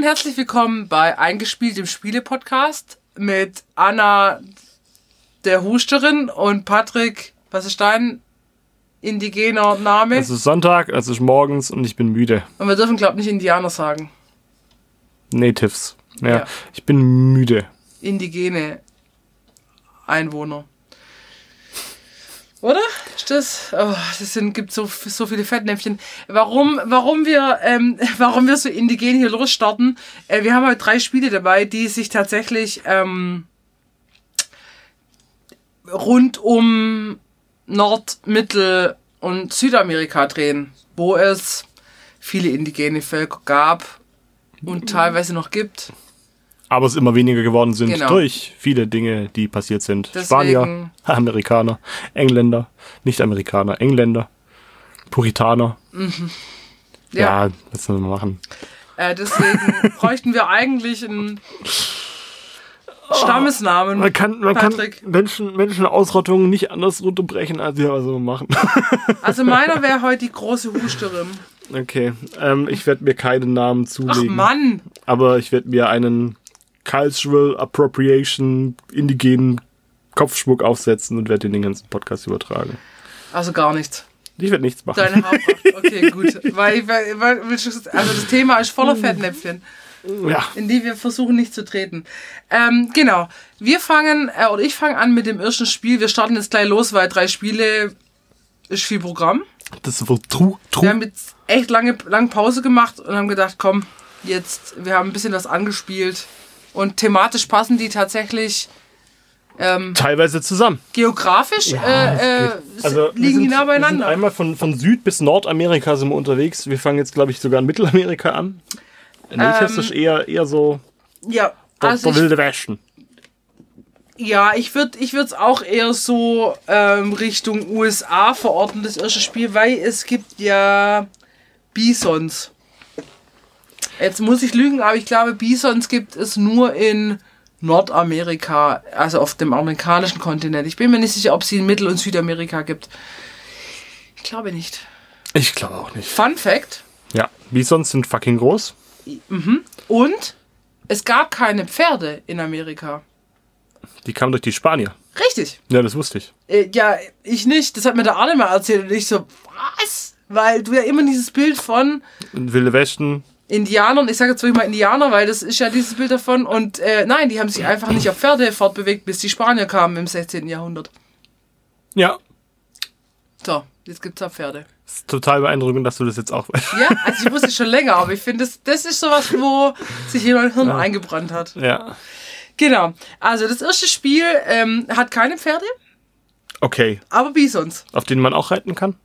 und herzlich willkommen bei Eingespielt im Spiele-Podcast mit Anna, der Husterin, und Patrick, was ist dein indigener Name? Es ist Sonntag, es ist morgens und ich bin müde. Und wir dürfen, glaube ich, nicht Indianer sagen. Natives. Ja, Ja. ich bin müde. Indigene Einwohner. Oder? Ist das? Oh, das sind, gibt so, so viele Fettnäpfchen. Warum, warum wir, ähm, warum wir so indigen hier losstarten? Äh, wir haben heute drei Spiele dabei, die sich tatsächlich ähm, rund um Nord-, Mittel- und Südamerika drehen, wo es viele indigene Völker gab und teilweise noch gibt. Aber es immer weniger geworden sind Genau. durch viele Dinge, die passiert sind. Deswegen- Spanier, Amerikaner, Engländer, Nicht-Amerikaner, Engländer, Puritaner. Ja. Ja, was soll man machen? Äh, deswegen bräuchten wir eigentlich einen Stammesnamen. Man kann, man kann. Menschen, Menschenausrottungen nicht anders runterbrechen, als wir also machen. Also meiner wäre heute die große Husterin. Okay, ähm, ich werde mir keinen Namen Ach zulegen. Mann. aber ich werde mir einen Cultural Appropriation indigenen Kopfschmuck aufsetzen und werde den ganzen Podcast übertragen. Also gar nichts. Ich werde nichts machen. Deine Haarpracht. Okay, gut. Weil, weil, weil, also das Thema ist voller Fettnäpfchen, ja, in die wir versuchen nicht zu treten. Ähm, genau. Wir fangen, äh, oder ich fange an mit dem ersten Spiel. Wir starten jetzt gleich los, weil drei Spiele ist viel Programm. das wird true, Wir true. haben jetzt echt lange, lange Pause gemacht und haben gedacht, komm, jetzt, wir haben ein bisschen was angespielt. Und thematisch passen die tatsächlich ähm, Teilweise zusammen. geografisch, äh, äh, Also liegen sind, die nah Wir sind beieinander. einmal von, von Süd bis Nordamerika sind wir unterwegs. Wir fangen jetzt, glaube ich, sogar in Mittelamerika an. Natives ist eher, eher so Ja, der, also der ich, wilde Westen. ja, ich würde ich es auch eher so ähm, Richtung USA verorten, das erste Spiel, weil es gibt ja Bisons. Jetzt muss ich lügen, aber ich glaube, Bisons gibt es nur in Nordamerika, also auf dem amerikanischen Kontinent. Ich bin mir nicht sicher, ob es sie in Mittel- und Südamerika gibt. Ich glaube nicht. Ich glaube auch nicht. Fun Fact: Ja, Bisons sind fucking groß. Und es gab keine Pferde in Amerika. Die kamen durch die Spanier. Richtig. Ja, das wusste ich. Äh, ja, ich nicht. Das hat mir der Arne mal erzählt und ich so, was? Weil du ja immer dieses Bild von Wilde Westen, Indianern, ich sage jetzt wirklich mal Indianer, weil das ist ja dieses Bild davon und äh, nein, die haben sich einfach nicht auf Pferde fortbewegt, bis die Spanier kamen im 16. Jahrhundert. ja, So, jetzt gibt's da Pferde. ist total beeindruckend, dass du das jetzt auch weißt. Ja, also ich wusste es schon länger, aber ich finde, das, das ist sowas, wo sich jemand Hirn eingebrannt hat. Ja. Genau. Also das erste Spiel ähm, hat keine Pferde, Okay, aber Bisons. auf denen man auch reiten kann?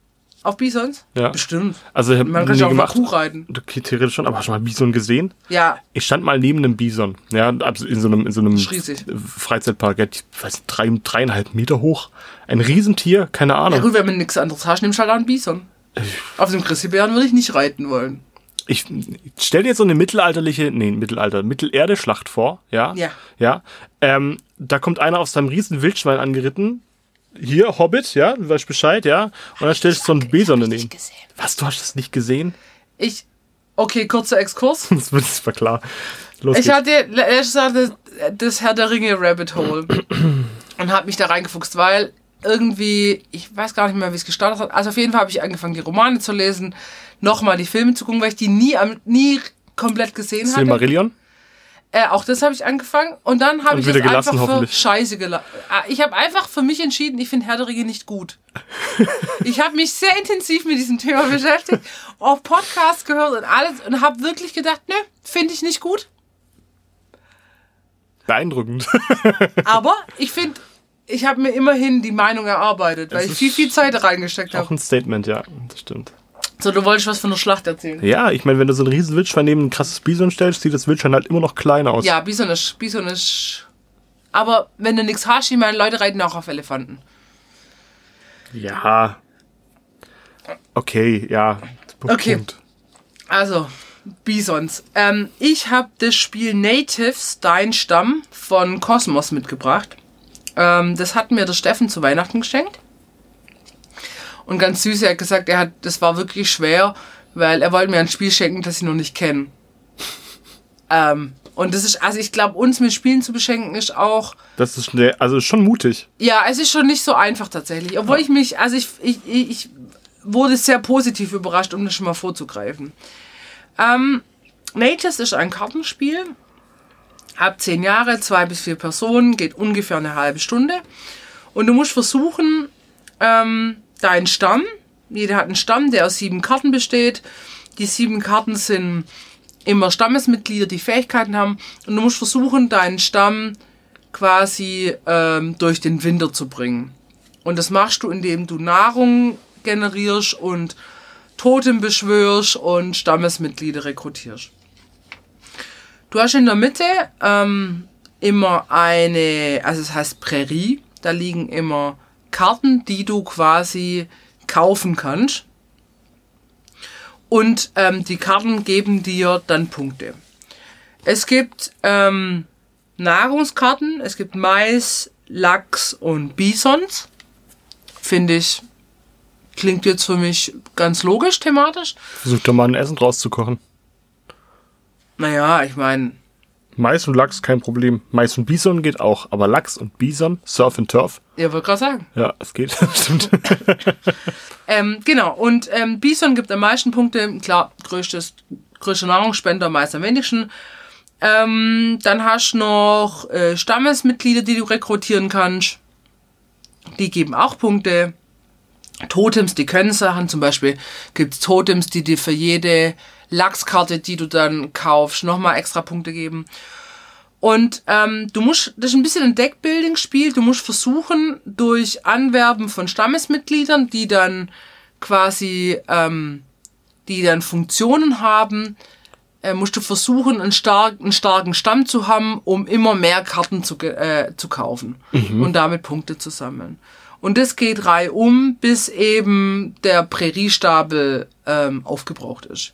Auf Bisons? Ja. Bestimmt. Also ich Man kann ja auch gemacht. Kuh reiten. Okay, theoretisch schon, aber hast du mal Bison gesehen? Ja, Ich stand mal neben einem Bison, ja, in so einem, in so einem riesig. Freizeitpark, ja, ich weiß nicht, drei, dreieinhalb Meter hoch. Ein Riesentier, keine Ja Ahnung. gut, wenn man nichts anderes hast, nimmst du halt einen Bison. Auf dem Chrissy-Bären würde ich nicht reiten wollen. Ich stell dir jetzt so eine mittelalterliche, nee, Mittelalter, Mittelerde-Schlacht vor, ja? Ja. Ja. Ähm, da kommt einer auf seinem riesen Wildschwein angeritten. Hier, Hobbit, ja, du weißt Bescheid, ja. Und dann stellst du so einen Bison daneben. Was, du hast das nicht gesehen? Ich, okay, kurzer Exkurs. Das war klar. Los Ich geht's. hatte letztes Jahr das, das Herr der Ringe Rabbit Hole und habe mich da reingefuchst, weil irgendwie, ich weiß gar nicht mehr, wie es gestartet hat. Also auf jeden Fall habe ich angefangen, die Romane zu lesen, nochmal die Filme zu gucken, weil ich die nie, nie komplett gesehen hatte. Silmarillion? Äh, auch das habe ich angefangen und dann habe ich wieder es gelassen, einfach für. Scheiße gelassen. Ich habe einfach für mich entschieden, ich finde Herr der Ringe nicht gut. ich habe mich sehr intensiv mit diesem Thema beschäftigt, auf Podcasts gehört und alles und habe wirklich gedacht, nö, finde ich nicht gut. Beeindruckend. Aber ich finde, ich habe mir immerhin die Meinung erarbeitet, weil Es ich viel, viel Zeit reingesteckt Auch habe. ein Statement, ja, das stimmt. So, du wolltest was von der Schlacht erzählen. Ja, ich meine, wenn du so ein riesen Wildschwein neben ein krasses Bison stellst, sieht das Wildschwein halt immer noch klein aus. Ja, Bison ist, Bison ist. Aber wenn du nichts hast, ich meine, Leute reiten auch auf Elefanten. Ja. Okay, ja. Okay. Also, Bisons. Ähm, ich habe das Spiel Natives, Dein Stamm von Cosmos mitgebracht. Ähm, das hat mir der Steffen zu Weihnachten geschenkt. Und ganz süß, er hat gesagt, er hat, das war wirklich schwer, weil er wollte mir ein Spiel schenken, das ich noch nicht kenne. Ähm, und das ist, also ich glaube, uns mit Spielen zu beschenken ist auch. Das ist schnell, also schon mutig. Ja, es ist schon nicht so einfach tatsächlich. Obwohl ich mich, also ich, ich, ich wurde sehr positiv überrascht, um das schon mal vorzugreifen. Ähm, Natures ist ein Kartenspiel. Ab zehn Jahre, zwei bis vier Personen, geht ungefähr eine halbe Stunde. Und du musst versuchen, ähm, deinen Stamm, jeder hat einen Stamm, der aus sieben Karten besteht. Die sieben Karten sind immer Stammesmitglieder, die Fähigkeiten haben. Und du musst versuchen, deinen Stamm quasi ähm, durch den Winter zu bringen. Und das machst du, indem du Nahrung generierst und Totem beschwörst und Stammesmitglieder rekrutierst. Du hast in der Mitte ähm, immer eine, also es heißt Prärie, da liegen immer Karten, die du quasi kaufen kannst. Und ähm, die Karten geben dir dann Punkte. Es gibt ähm, Nahrungskarten, es gibt Mais, Lachs und Bisons. Finde ich, klingt jetzt für mich ganz logisch thematisch. Versuch doch mal ein Essen draus zu kochen. Naja, ich meine, Mais und Lachs kein Problem. Mais und Bison geht auch, aber Lachs und Bison, Surf and Turf, ihr wollt gerade sagen. ja, es geht. Stimmt. Ähm, genau, und ähm, Bison gibt am meisten Punkte. Klar, größtes, größter Nahrungsspender, meist am wenigsten. Ähm, dann hast du noch äh, Stammesmitglieder, die du rekrutieren kannst. Die geben auch Punkte. Totems, die können Sachen. Zum Beispiel gibt's Totems, die dir für jede Lachskarte, die du dann kaufst, nochmal extra Punkte geben. Und ähm, du musst, das ist ein bisschen ein Deckbuilding-Spiel. Du musst versuchen, durch Anwerben von Stammesmitgliedern, die dann quasi, ähm, die dann Funktionen haben, äh, musst du versuchen, einen, stark, einen starken Stamm zu haben, um immer mehr Karten zu, äh, zu kaufen und damit Punkte zu sammeln. Und das geht reihum, bis eben der Präriestapel ähm, aufgebraucht ist.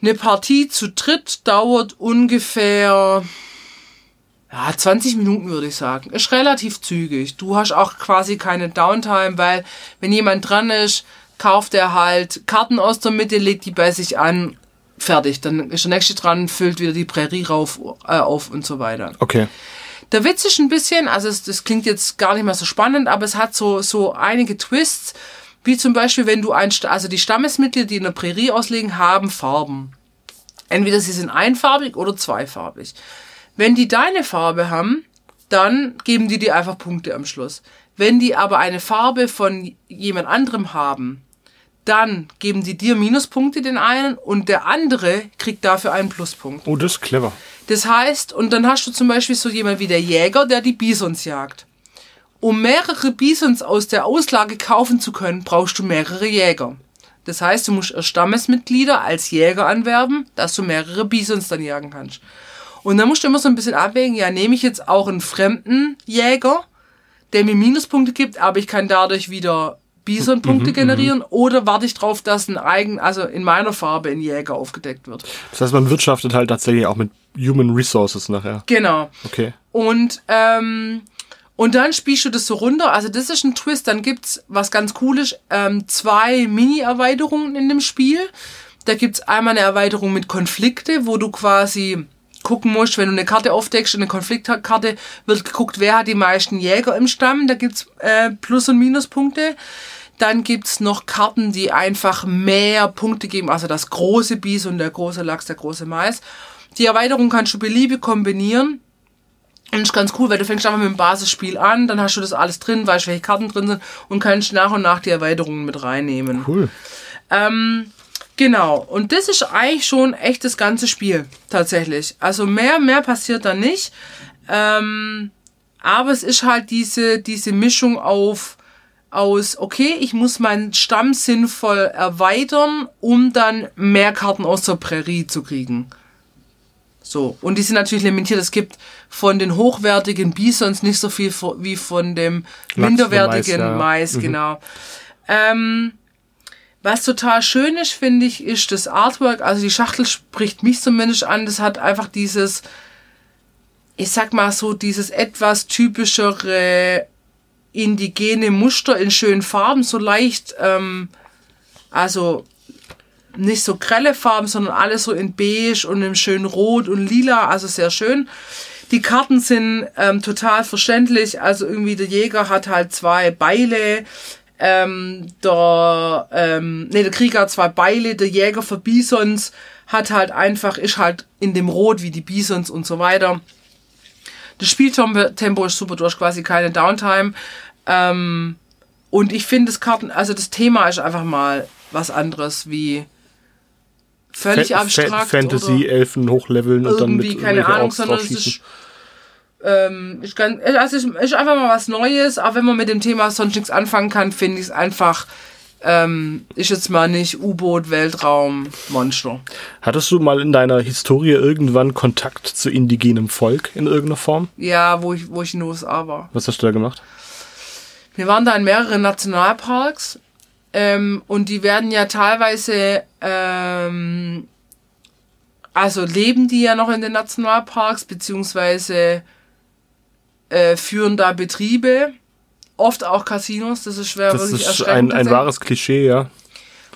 Eine Partie zu dritt dauert ungefähr ja, 20 Minuten würde ich sagen. Ist relativ zügig. Du hast auch quasi keine Downtime, weil wenn jemand dran ist, kauft er halt Karten aus der Mitte, legt die bei sich an, fertig. Dann ist der nächste dran, füllt wieder die Prärie rauf, äh, auf und so weiter. Okay. Der Witz ist ein bisschen, also es, das klingt jetzt gar nicht mehr so spannend, aber es hat so, so einige Twists, wie zum Beispiel, wenn du ein, also die Stammesmitglieder, die in der Prärie auslegen, haben Farben. Entweder sie sind einfarbig oder zweifarbig. Wenn die deine Farbe haben, dann geben die dir einfach Punkte am Schluss. Wenn die aber eine Farbe von jemand anderem haben, dann geben die dir Minuspunkte den einen und der andere kriegt dafür einen Pluspunkt. Oh, das ist clever. Das heißt, und dann hast du zum Beispiel so jemand wie der Jäger, der die Bisons jagt. Um mehrere Bisons aus der Auslage kaufen zu können, brauchst du mehrere Jäger. Das heißt, du musst erst Stammesmitglieder als Jäger anwerben, dass du mehrere Bisons dann jagen kannst. Und dann musst du immer so ein bisschen abwägen, ja, nehme ich jetzt auch einen fremden Jäger, der mir Minuspunkte gibt, aber ich kann dadurch wieder Bison-Punkte generieren, oder warte ich drauf, dass ein eigen, also in meiner Farbe ein Jäger aufgedeckt wird. Das heißt, man wirtschaftet halt tatsächlich auch mit Human Resources nachher. Genau. Okay. Und, ähm, und dann spielst du das so runter. Also das ist ein Twist. Dann gibt's was ganz Cooles, ähm, zwei Mini-Erweiterungen in dem Spiel. Da gibt's einmal eine Erweiterung mit Konflikte, wo du quasi gucken musst, wenn du eine Karte aufdeckst, eine Konfliktkarte, wird geguckt, wer hat die meisten Jäger im Stamm. Da gibt's äh, Plus- und Minuspunkte. Dann gibt's noch Karten, die einfach mehr Punkte geben. Also das große Bison, der große Lachs, der große Mais. Die Erweiterung kannst du beliebig kombinieren. Und ist ganz cool, weil du fängst einfach mit dem Basisspiel an, dann hast du das alles drin, weißt, welche Karten drin sind und kannst nach und nach die Erweiterungen mit reinnehmen. Cool. Ähm, genau. Und das ist eigentlich schon echt das ganze Spiel, tatsächlich. Also mehr, mehr passiert da nicht. Ähm, aber es ist halt diese, diese Mischung auf, aus, okay, ich muss meinen Stamm sinnvoll erweitern, um dann mehr Karten aus der Prärie zu kriegen. So, und die sind natürlich limitiert. Es gibt von den hochwertigen Bisons nicht so viel wie von dem minderwertigen Mais, ja. Mais, genau. Ähm, was total schön ist, finde ich, ist das Artwork. Also die Schachtel spricht mich zumindest an. Das hat einfach dieses, ich sag mal so, dieses etwas typischere indigene Muster in schönen Farben, so leicht, ähm, also nicht so grelle Farben, sondern alles so in beige und im schönen Rot und Lila, also sehr schön. Die Karten sind ähm, total verständlich, also irgendwie der Jäger hat halt zwei Beile, ähm, der, ähm, nee, der Krieger hat zwei Beile, der Jäger für Bisons hat halt einfach, ist halt in dem Rot wie die Bisons und so weiter. Das Spieltempo ist super, du hast quasi keine Downtime. Ähm, und ich finde das Karten, also das Thema ist einfach mal was anderes wie völlig Fa- abstrakt. Fa- Fantasy, Elfen hochleveln und dann mit irgendwie, keine Ahnung, sondern es ist. Ähm, ich kann, also ist, ist einfach mal was Neues, auch wenn man mit dem Thema sonst nichts anfangen kann, finde ich es einfach, ähm, ist jetzt mal nicht U-Boot, Weltraum, Monster. Hattest du mal in deiner Historie irgendwann Kontakt zu indigenem Volk in irgendeiner Form? Ja, wo ich, wo ich in den USA war. Was hast du da gemacht? Wir waren da in mehreren Nationalparks ähm, und die werden ja teilweise, ähm, also leben die ja noch in den Nationalparks, beziehungsweise äh, führen da Betriebe, oft auch Casinos, das ist schwer Das wirklich ist ein, ein wahres Klischee, ja.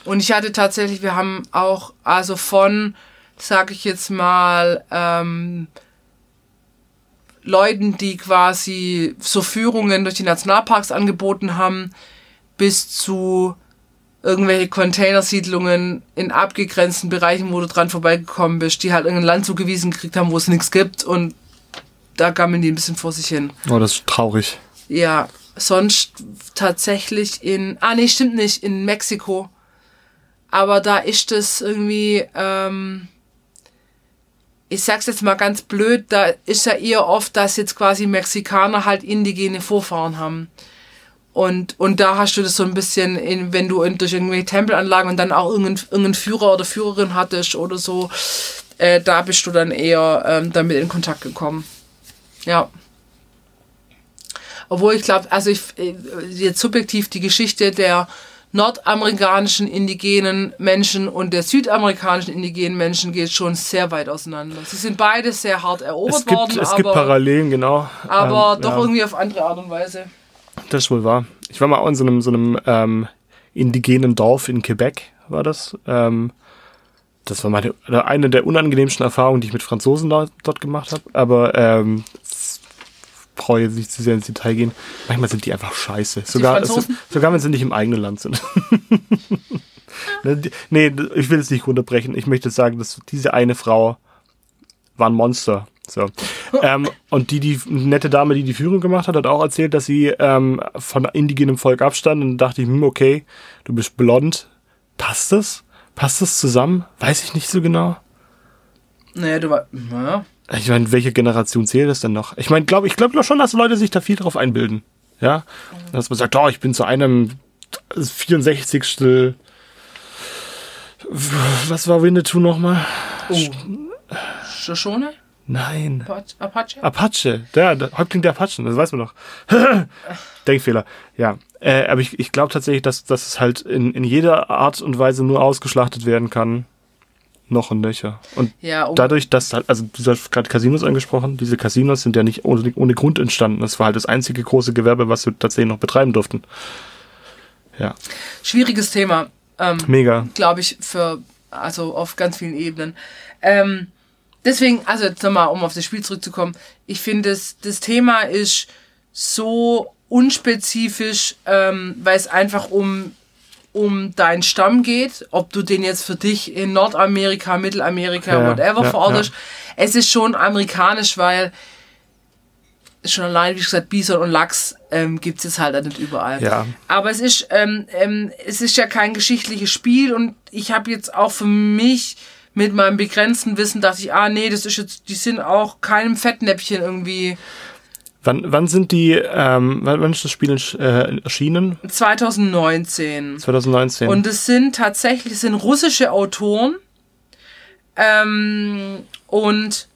Und ich hatte tatsächlich, wir haben auch, also von, sag ich jetzt mal, ähm, Leuten, die quasi so Führungen durch die Nationalparks angeboten haben, bis zu irgendwelche Containersiedlungen in abgegrenzten Bereichen, wo du dran vorbeigekommen bist, die halt irgendein Land zugewiesen gekriegt haben, wo es nichts gibt und da gammeln die ein bisschen vor sich hin. Oh, das ist traurig. Ja, sonst tatsächlich in, ah nee, stimmt nicht, in Mexiko. Aber da ist es irgendwie, ähm, ich sag's jetzt mal ganz blöd, da ist ja eher oft, dass jetzt quasi Mexikaner halt indigene Vorfahren haben. Und, und da hast du das so ein bisschen, in, wenn du in, durch irgendwelche Tempelanlagen und dann auch irgendeinen irgendein Führer oder Führerin hattest oder so, äh, da bist du dann eher ähm, damit in Kontakt gekommen. Ja. Obwohl ich glaube, also ich äh, jetzt subjektiv die Geschichte der nordamerikanischen indigenen Menschen und der südamerikanischen indigenen Menschen geht schon sehr weit auseinander. Sie sind beide sehr hart erobert Es gibt, worden, es gibt aber, Parallelen, genau. aber Ähm, doch ja, irgendwie auf andere Art und Weise. Das ist wohl wahr. Ich war mal auch in so einem, so einem ähm, indigenen Dorf in Quebec, war das. Ähm, das war meine, eine der unangenehmsten Erfahrungen, die ich mit Franzosen da, dort gemacht habe. Aber ähm, brauche jetzt nicht zu sehr ins Detail gehen. Manchmal sind die einfach scheiße. Sogar, Franzosen? so, sogar wenn sie nicht im eigenen Land sind. Ne, die- nee, ich will es nicht runterbrechen. Ich möchte sagen, dass diese eine Frau war ein Monster. So. ähm, und die, die nette Dame, die die Führung gemacht hat, hat auch erzählt, dass sie ähm, von indigenem Volk abstand. Und da dachte ich, hm, okay, du bist blond. Passt das? Passt das zusammen? Weiß ich nicht so genau. Nee, du war. Ja. Ich meine, welche Generation zählt das denn noch? Ich meine, glaub, ich glaube schon, dass Leute sich da viel drauf einbilden. Ja? Dass man sagt, oh, ich bin zu einem 64. Was war Winnetou nochmal? Oh. Shoshone? Nein. Apache? Apache? Apache, der, der Häuptling der Apachen, das weiß man doch. Denkfehler, ja. Äh, aber ich, ich glaube tatsächlich, dass, dass es halt in, in jeder Art und Weise nur ausgeschlachtet werden kann. Noch und nöcher. Und Ja, oh. dadurch, dass halt, also du hast gerade Casinos angesprochen, diese Casinos sind ja nicht ohne, ohne Grund entstanden. Das war halt das einzige große Gewerbe, was wir tatsächlich noch betreiben durften. Ja, Schwieriges Thema. Ähm, mega. glaube ich, für, also auf ganz vielen Ebenen. Ähm, deswegen, also jetzt nochmal, um auf das Spiel zurückzukommen, ich finde, das, das Thema ist so unspezifisch, ähm, weil es einfach um, um deinen Stamm geht, ob du den jetzt für dich in Nordamerika, Mittelamerika, Ja, whatever ja, verortest. Es ist schon amerikanisch, weil schon allein, wie gesagt, Bison und Lachs ähm, gibt es jetzt halt nicht überall. Ja. Aber es ist, ähm, ähm, es ist ja kein geschichtliches Spiel und ich habe jetzt auch für mich mit meinem begrenzten Wissen dachte ich, ah nee, das ist jetzt, die sind auch keinem Fettnäpfchen irgendwie. Wann, wann sind die, ähm, wann, ist das Spiel äh, erschienen? 2019. 2019. Und es sind tatsächlich, es sind russische Autoren. Ähm, und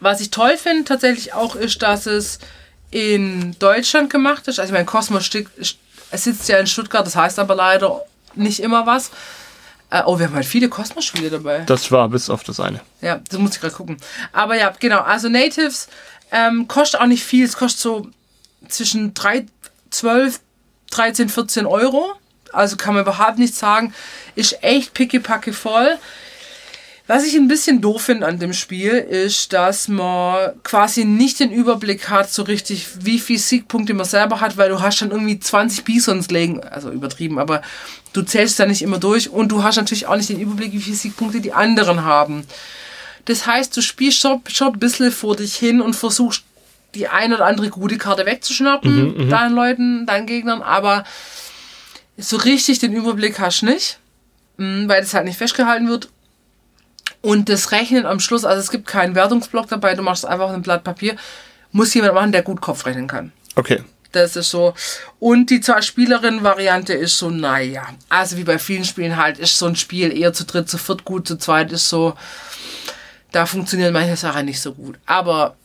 was ich toll finde tatsächlich auch ist, dass es in Deutschland gemacht ist. Also ich meine, Cosmos Stick- es sitzt ja in Stuttgart, das heißt aber leider nicht immer was. Äh, oh, wir haben halt viele Kosmos-Spiele dabei. das war bis auf das eine. Ja, das muss ich gerade gucken. Aber ja, genau. Also Natives ähm, kostet auch nicht viel. Es kostet so zwischen 3, 12, 13, 14 Euro. Also kann man überhaupt nicht sagen. Ist echt pickepacke voll. Was ich ein bisschen doof finde an dem Spiel, ist, dass man quasi nicht den Überblick hat, so richtig, wie viel Siegpunkte man selber hat, weil du hast dann irgendwie 20 Bisons legen, also übertrieben, aber du zählst da nicht immer durch und du hast natürlich auch nicht den Überblick, wie viele Siegpunkte die anderen haben. Das heißt, du spielst schon, schon ein bisschen vor dich hin und versuchst die ein oder andere gute Karte wegzuschnappen, mhm, deinen Leuten, deinen Gegnern, aber so richtig den Überblick hast du nicht, mm, weil das halt nicht festgehalten wird und das Rechnen am Schluss, also es gibt keinen Wertungsblock dabei, du machst einfach ein Blatt Papier, muss jemand machen, der gut Kopf rechnen kann. Okay. Das ist so. Und die Zwei-Spielerinnen-Variante ist so, naja. Also wie bei vielen Spielen halt, ist so ein Spiel eher zu dritt, zu viert gut, zu zweit ist so, da funktionieren manche Sachen nicht so gut. Aber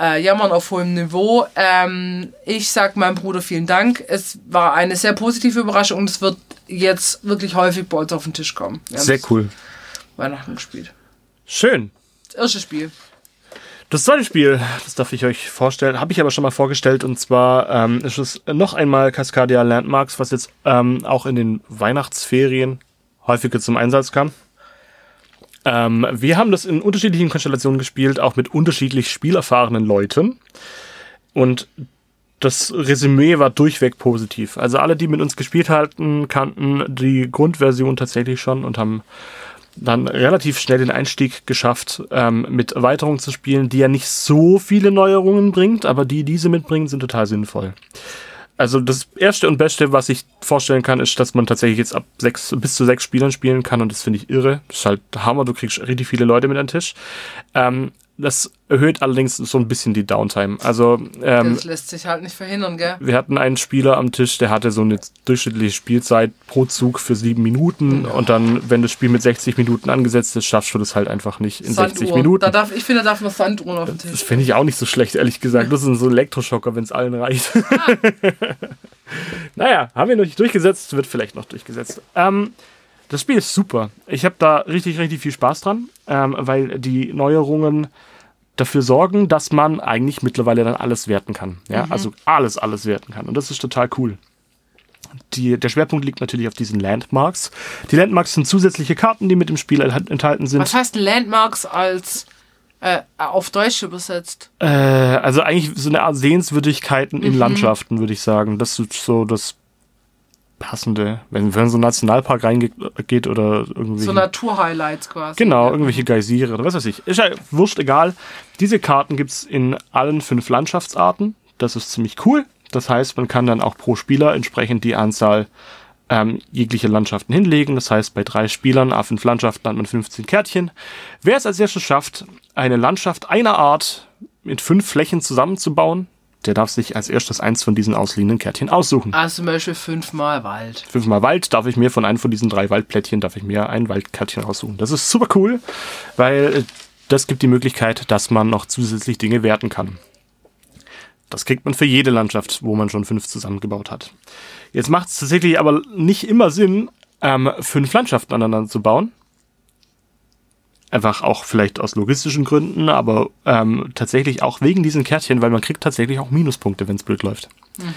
äh, jammern auf hohem Niveau. Ähm, ich sag meinem Bruder vielen Dank. Es war eine sehr positive Überraschung und es wird jetzt wirklich häufig bei uns auf den Tisch kommen. Sehr cool. Weihnachten gespielt. Schön. Das erste Spiel. Das zweite Spiel, das darf ich euch vorstellen, habe ich aber schon mal vorgestellt und zwar ähm, ist es noch einmal Cascadia Landmarks, was jetzt ähm, auch in den Weihnachtsferien häufiger zum Einsatz kam. Ähm, wir haben das in unterschiedlichen Konstellationen gespielt, auch mit unterschiedlich spielerfahrenen Leuten und das Resümee war durchweg positiv. Also alle, die mit uns gespielt hatten, kannten die Grundversion tatsächlich schon und haben dann relativ schnell den Einstieg geschafft, ähm, mit Erweiterungen zu spielen, die ja nicht so viele Neuerungen bringt, aber die diese mitbringen, sind total sinnvoll. Also das erste und beste, was ich vorstellen kann, ist, dass man tatsächlich jetzt ab sechs bis zu sechs Spielern spielen kann und das finde ich irre. Das ist halt Hammer, du kriegst richtig viele Leute mit an den Tisch. Ähm, das erhöht allerdings so ein bisschen die Downtime. Also ähm, das lässt sich halt nicht verhindern, gell? Wir hatten einen Spieler am Tisch, der hatte so eine durchschnittliche Spielzeit pro Zug für sieben Minuten ja. und dann, wenn das Spiel mit 60 Minuten angesetzt ist, schaffst du das halt einfach nicht in Sanduhr. 60 Minuten. Da darf, ich finde, da darf man Sanduhren auf den Tisch. Das finde ich auch nicht so schlecht, ehrlich gesagt. Das ist so ein Elektroschocker, wenn es allen reicht. Ah. naja, haben wir noch nicht durchgesetzt, wird vielleicht noch durchgesetzt. Ähm, das Spiel ist super. Ich habe da richtig, richtig viel Spaß dran, ähm, weil die Neuerungen dafür sorgen, dass man eigentlich mittlerweile dann alles werten kann. Ja, mhm. also alles, alles werten kann. Und das ist total cool. Die, der Schwerpunkt liegt natürlich auf diesen Landmarks. Die Landmarks sind zusätzliche Karten, die mit dem Spiel enthalten sind. Was heißt Landmarks als äh, auf Deutsch übersetzt? Äh, also eigentlich so eine Art Sehenswürdigkeiten in mhm. Landschaften, würde ich sagen. Das ist so das passende, wenn, wenn so ein Nationalpark reingeht oder irgendwie. So Naturhighlights quasi. Genau, irgendwelche Geysire oder was weiß ich. Ist ja wurscht egal. Diese Karten gibt es in allen fünf Landschaftsarten. Das ist ziemlich cool. Das heißt, man kann dann auch pro Spieler entsprechend die Anzahl ähm, jeglicher Landschaften hinlegen. Das heißt, bei drei Spielern auf fünf Landschaften hat man 15 Kärtchen. Wer es als erstes schafft, eine Landschaft einer Art mit fünf Flächen zusammenzubauen, der darf sich als erstes eins von diesen ausliegenden Kärtchen aussuchen. Also zum Beispiel fünfmal Wald. Fünfmal Wald darf ich mir von einem von diesen drei Waldplättchen darf ich mir ein Waldkärtchen raussuchen. Das ist super cool, weil das gibt die Möglichkeit, dass man noch zusätzlich Dinge werten kann. Das kriegt man für jede Landschaft, wo man schon fünf zusammengebaut hat. Jetzt macht es tatsächlich aber nicht immer Sinn, ähm, fünf Landschaften aneinander zu bauen, Einfach auch vielleicht aus logistischen Gründen, aber ähm, tatsächlich auch wegen diesen Kärtchen, weil man kriegt tatsächlich auch Minuspunkte, wenn es blöd läuft. Mhm.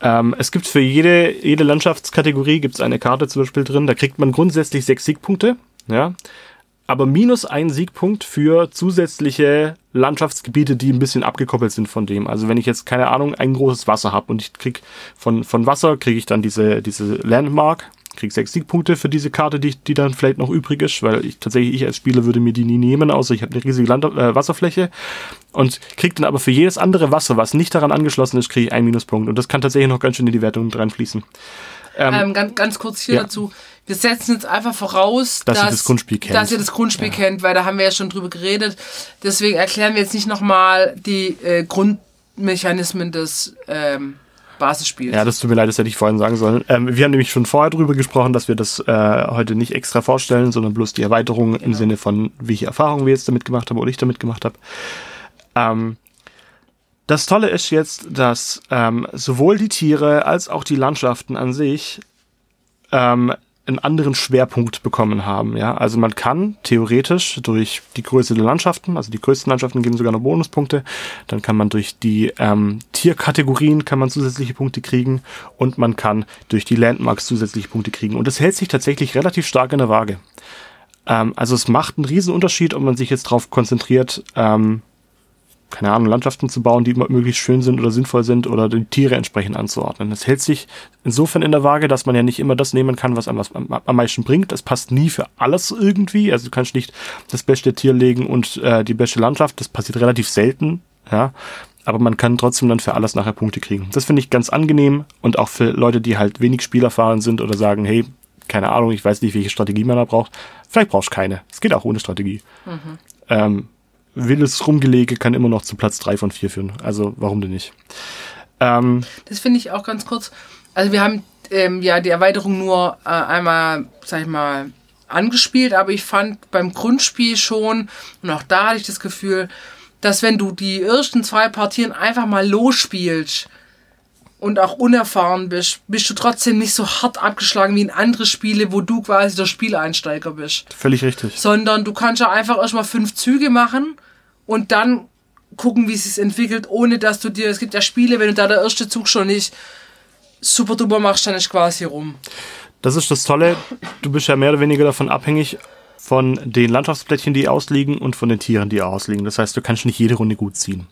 Ähm, es gibt für jede, jede Landschaftskategorie gibt's eine Karte zum Beispiel drin, da kriegt man grundsätzlich sechs Siegpunkte, ja, aber minus ein Siegpunkt für zusätzliche Landschaftsgebiete, die ein bisschen abgekoppelt sind von dem. Also wenn ich jetzt, keine Ahnung, ein großes Wasser habe und ich krieg von, von Wasser, kriege ich dann diese, diese Landmark, krieg sechs Siegpunkte für diese Karte, die, die dann vielleicht noch übrig ist, weil ich tatsächlich, ich als Spieler würde mir die nie nehmen, außer ich habe eine riesige Land äh, Wasserfläche und krieg dann aber für jedes andere Wasser, was nicht daran angeschlossen ist, kriege ich einen Minuspunkt. Und das kann tatsächlich noch ganz schön in die Wertung reinfließen. Ähm, ähm, ganz, ganz kurz hier ja. dazu. Wir setzen jetzt einfach voraus, dass, dass ihr das Grundspiel kennt. Dass ihr das Grundspiel ja. kennt, weil da haben wir ja schon drüber geredet. Deswegen erklären wir jetzt nicht nochmal die äh, Grundmechanismen des ähm, Basisspiels. Ja, das tut mir leid, das hätte ich vorhin sagen sollen. Ähm, wir haben nämlich schon vorher drüber gesprochen, dass wir das äh, heute nicht extra vorstellen, sondern bloß die Erweiterung genau. im Sinne von, welche Erfahrungen wir jetzt damit gemacht haben oder ich damit gemacht habe. Ähm, das Tolle ist jetzt, dass ähm, sowohl die Tiere als auch die Landschaften an sich ähm, einen anderen Schwerpunkt bekommen haben. Ja, also man kann theoretisch durch die Größe der Landschaften, also die größten Landschaften geben sogar noch Bonuspunkte. Dann kann man durch die ähm, Tierkategorien kann man zusätzliche Punkte kriegen und man kann durch die Landmarks zusätzliche Punkte kriegen. Und das hält sich tatsächlich relativ stark in der Waage. Ähm, also es macht einen riesen Unterschied, ob man sich jetzt darauf konzentriert, ähm, keine Ahnung, Landschaften zu bauen, die möglichst schön sind oder sinnvoll sind oder die Tiere entsprechend anzuordnen. Das hält sich insofern in der Waage, dass man ja nicht immer das nehmen kann, was einem was am, am meisten bringt. Das passt nie für alles irgendwie. Also du kannst nicht das beste Tier legen und äh, die beste Landschaft. Das passiert relativ selten. Ja, aber man kann trotzdem dann für alles nachher Punkte kriegen. Das finde ich ganz angenehm und auch für Leute, die halt wenig spielerfahren sind oder sagen, hey, keine Ahnung, ich weiß nicht, welche Strategie man da braucht. Vielleicht brauchst du keine. Es geht auch ohne Strategie. Mhm. Ähm, wildes Rumgelege kann immer noch zu Platz 3 von 4 führen. Also warum denn nicht? Ähm, das finde ich auch ganz kurz. Also wir haben ähm, ja die Erweiterung nur äh, einmal, sag ich mal, angespielt, aber ich fand beim Grundspiel schon, und auch da hatte ich das Gefühl, dass wenn du die ersten zwei Partien einfach mal losspielst und auch unerfahren bist, bist du trotzdem nicht so hart abgeschlagen wie in andere Spiele, wo du quasi der Spieleinsteiger bist. Völlig richtig. Sondern du kannst ja einfach erstmal fünf Züge machen und dann gucken, wie es sich entwickelt, ohne dass du dir, es gibt ja Spiele, wenn du da der erste Zug schon nicht super duper machst, dann ist quasi rum. Das ist das Tolle, du bist ja mehr oder weniger davon abhängig von den Landschaftsplättchen, die ausliegen und von den Tieren, die ausliegen. Das heißt, du kannst nicht jede Runde gut ziehen.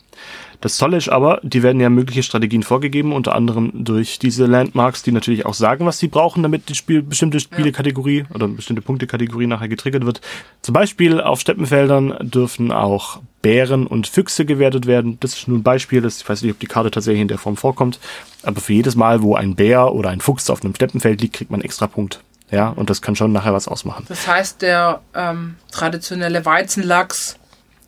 Das Tolle ist aber, die werden ja mögliche Strategien vorgegeben, unter anderem durch diese Landmarks, die natürlich auch sagen, was sie brauchen, damit die Spiel, bestimmte Spielekategorie ja. oder bestimmte Punktekategorie nachher getriggert wird. Zum Beispiel auf Steppenfeldern dürfen auch Bären und Füchse gewertet werden. Das ist nur ein Beispiel, das, ich weiß nicht, ob die Karte tatsächlich in der Form vorkommt, aber für jedes Mal, wo ein Bär oder ein Fuchs auf einem Steppenfeld liegt, kriegt man extra Punkt. Ja, und das kann schon nachher was ausmachen. Das heißt, der ähm, traditionelle Weizenlachs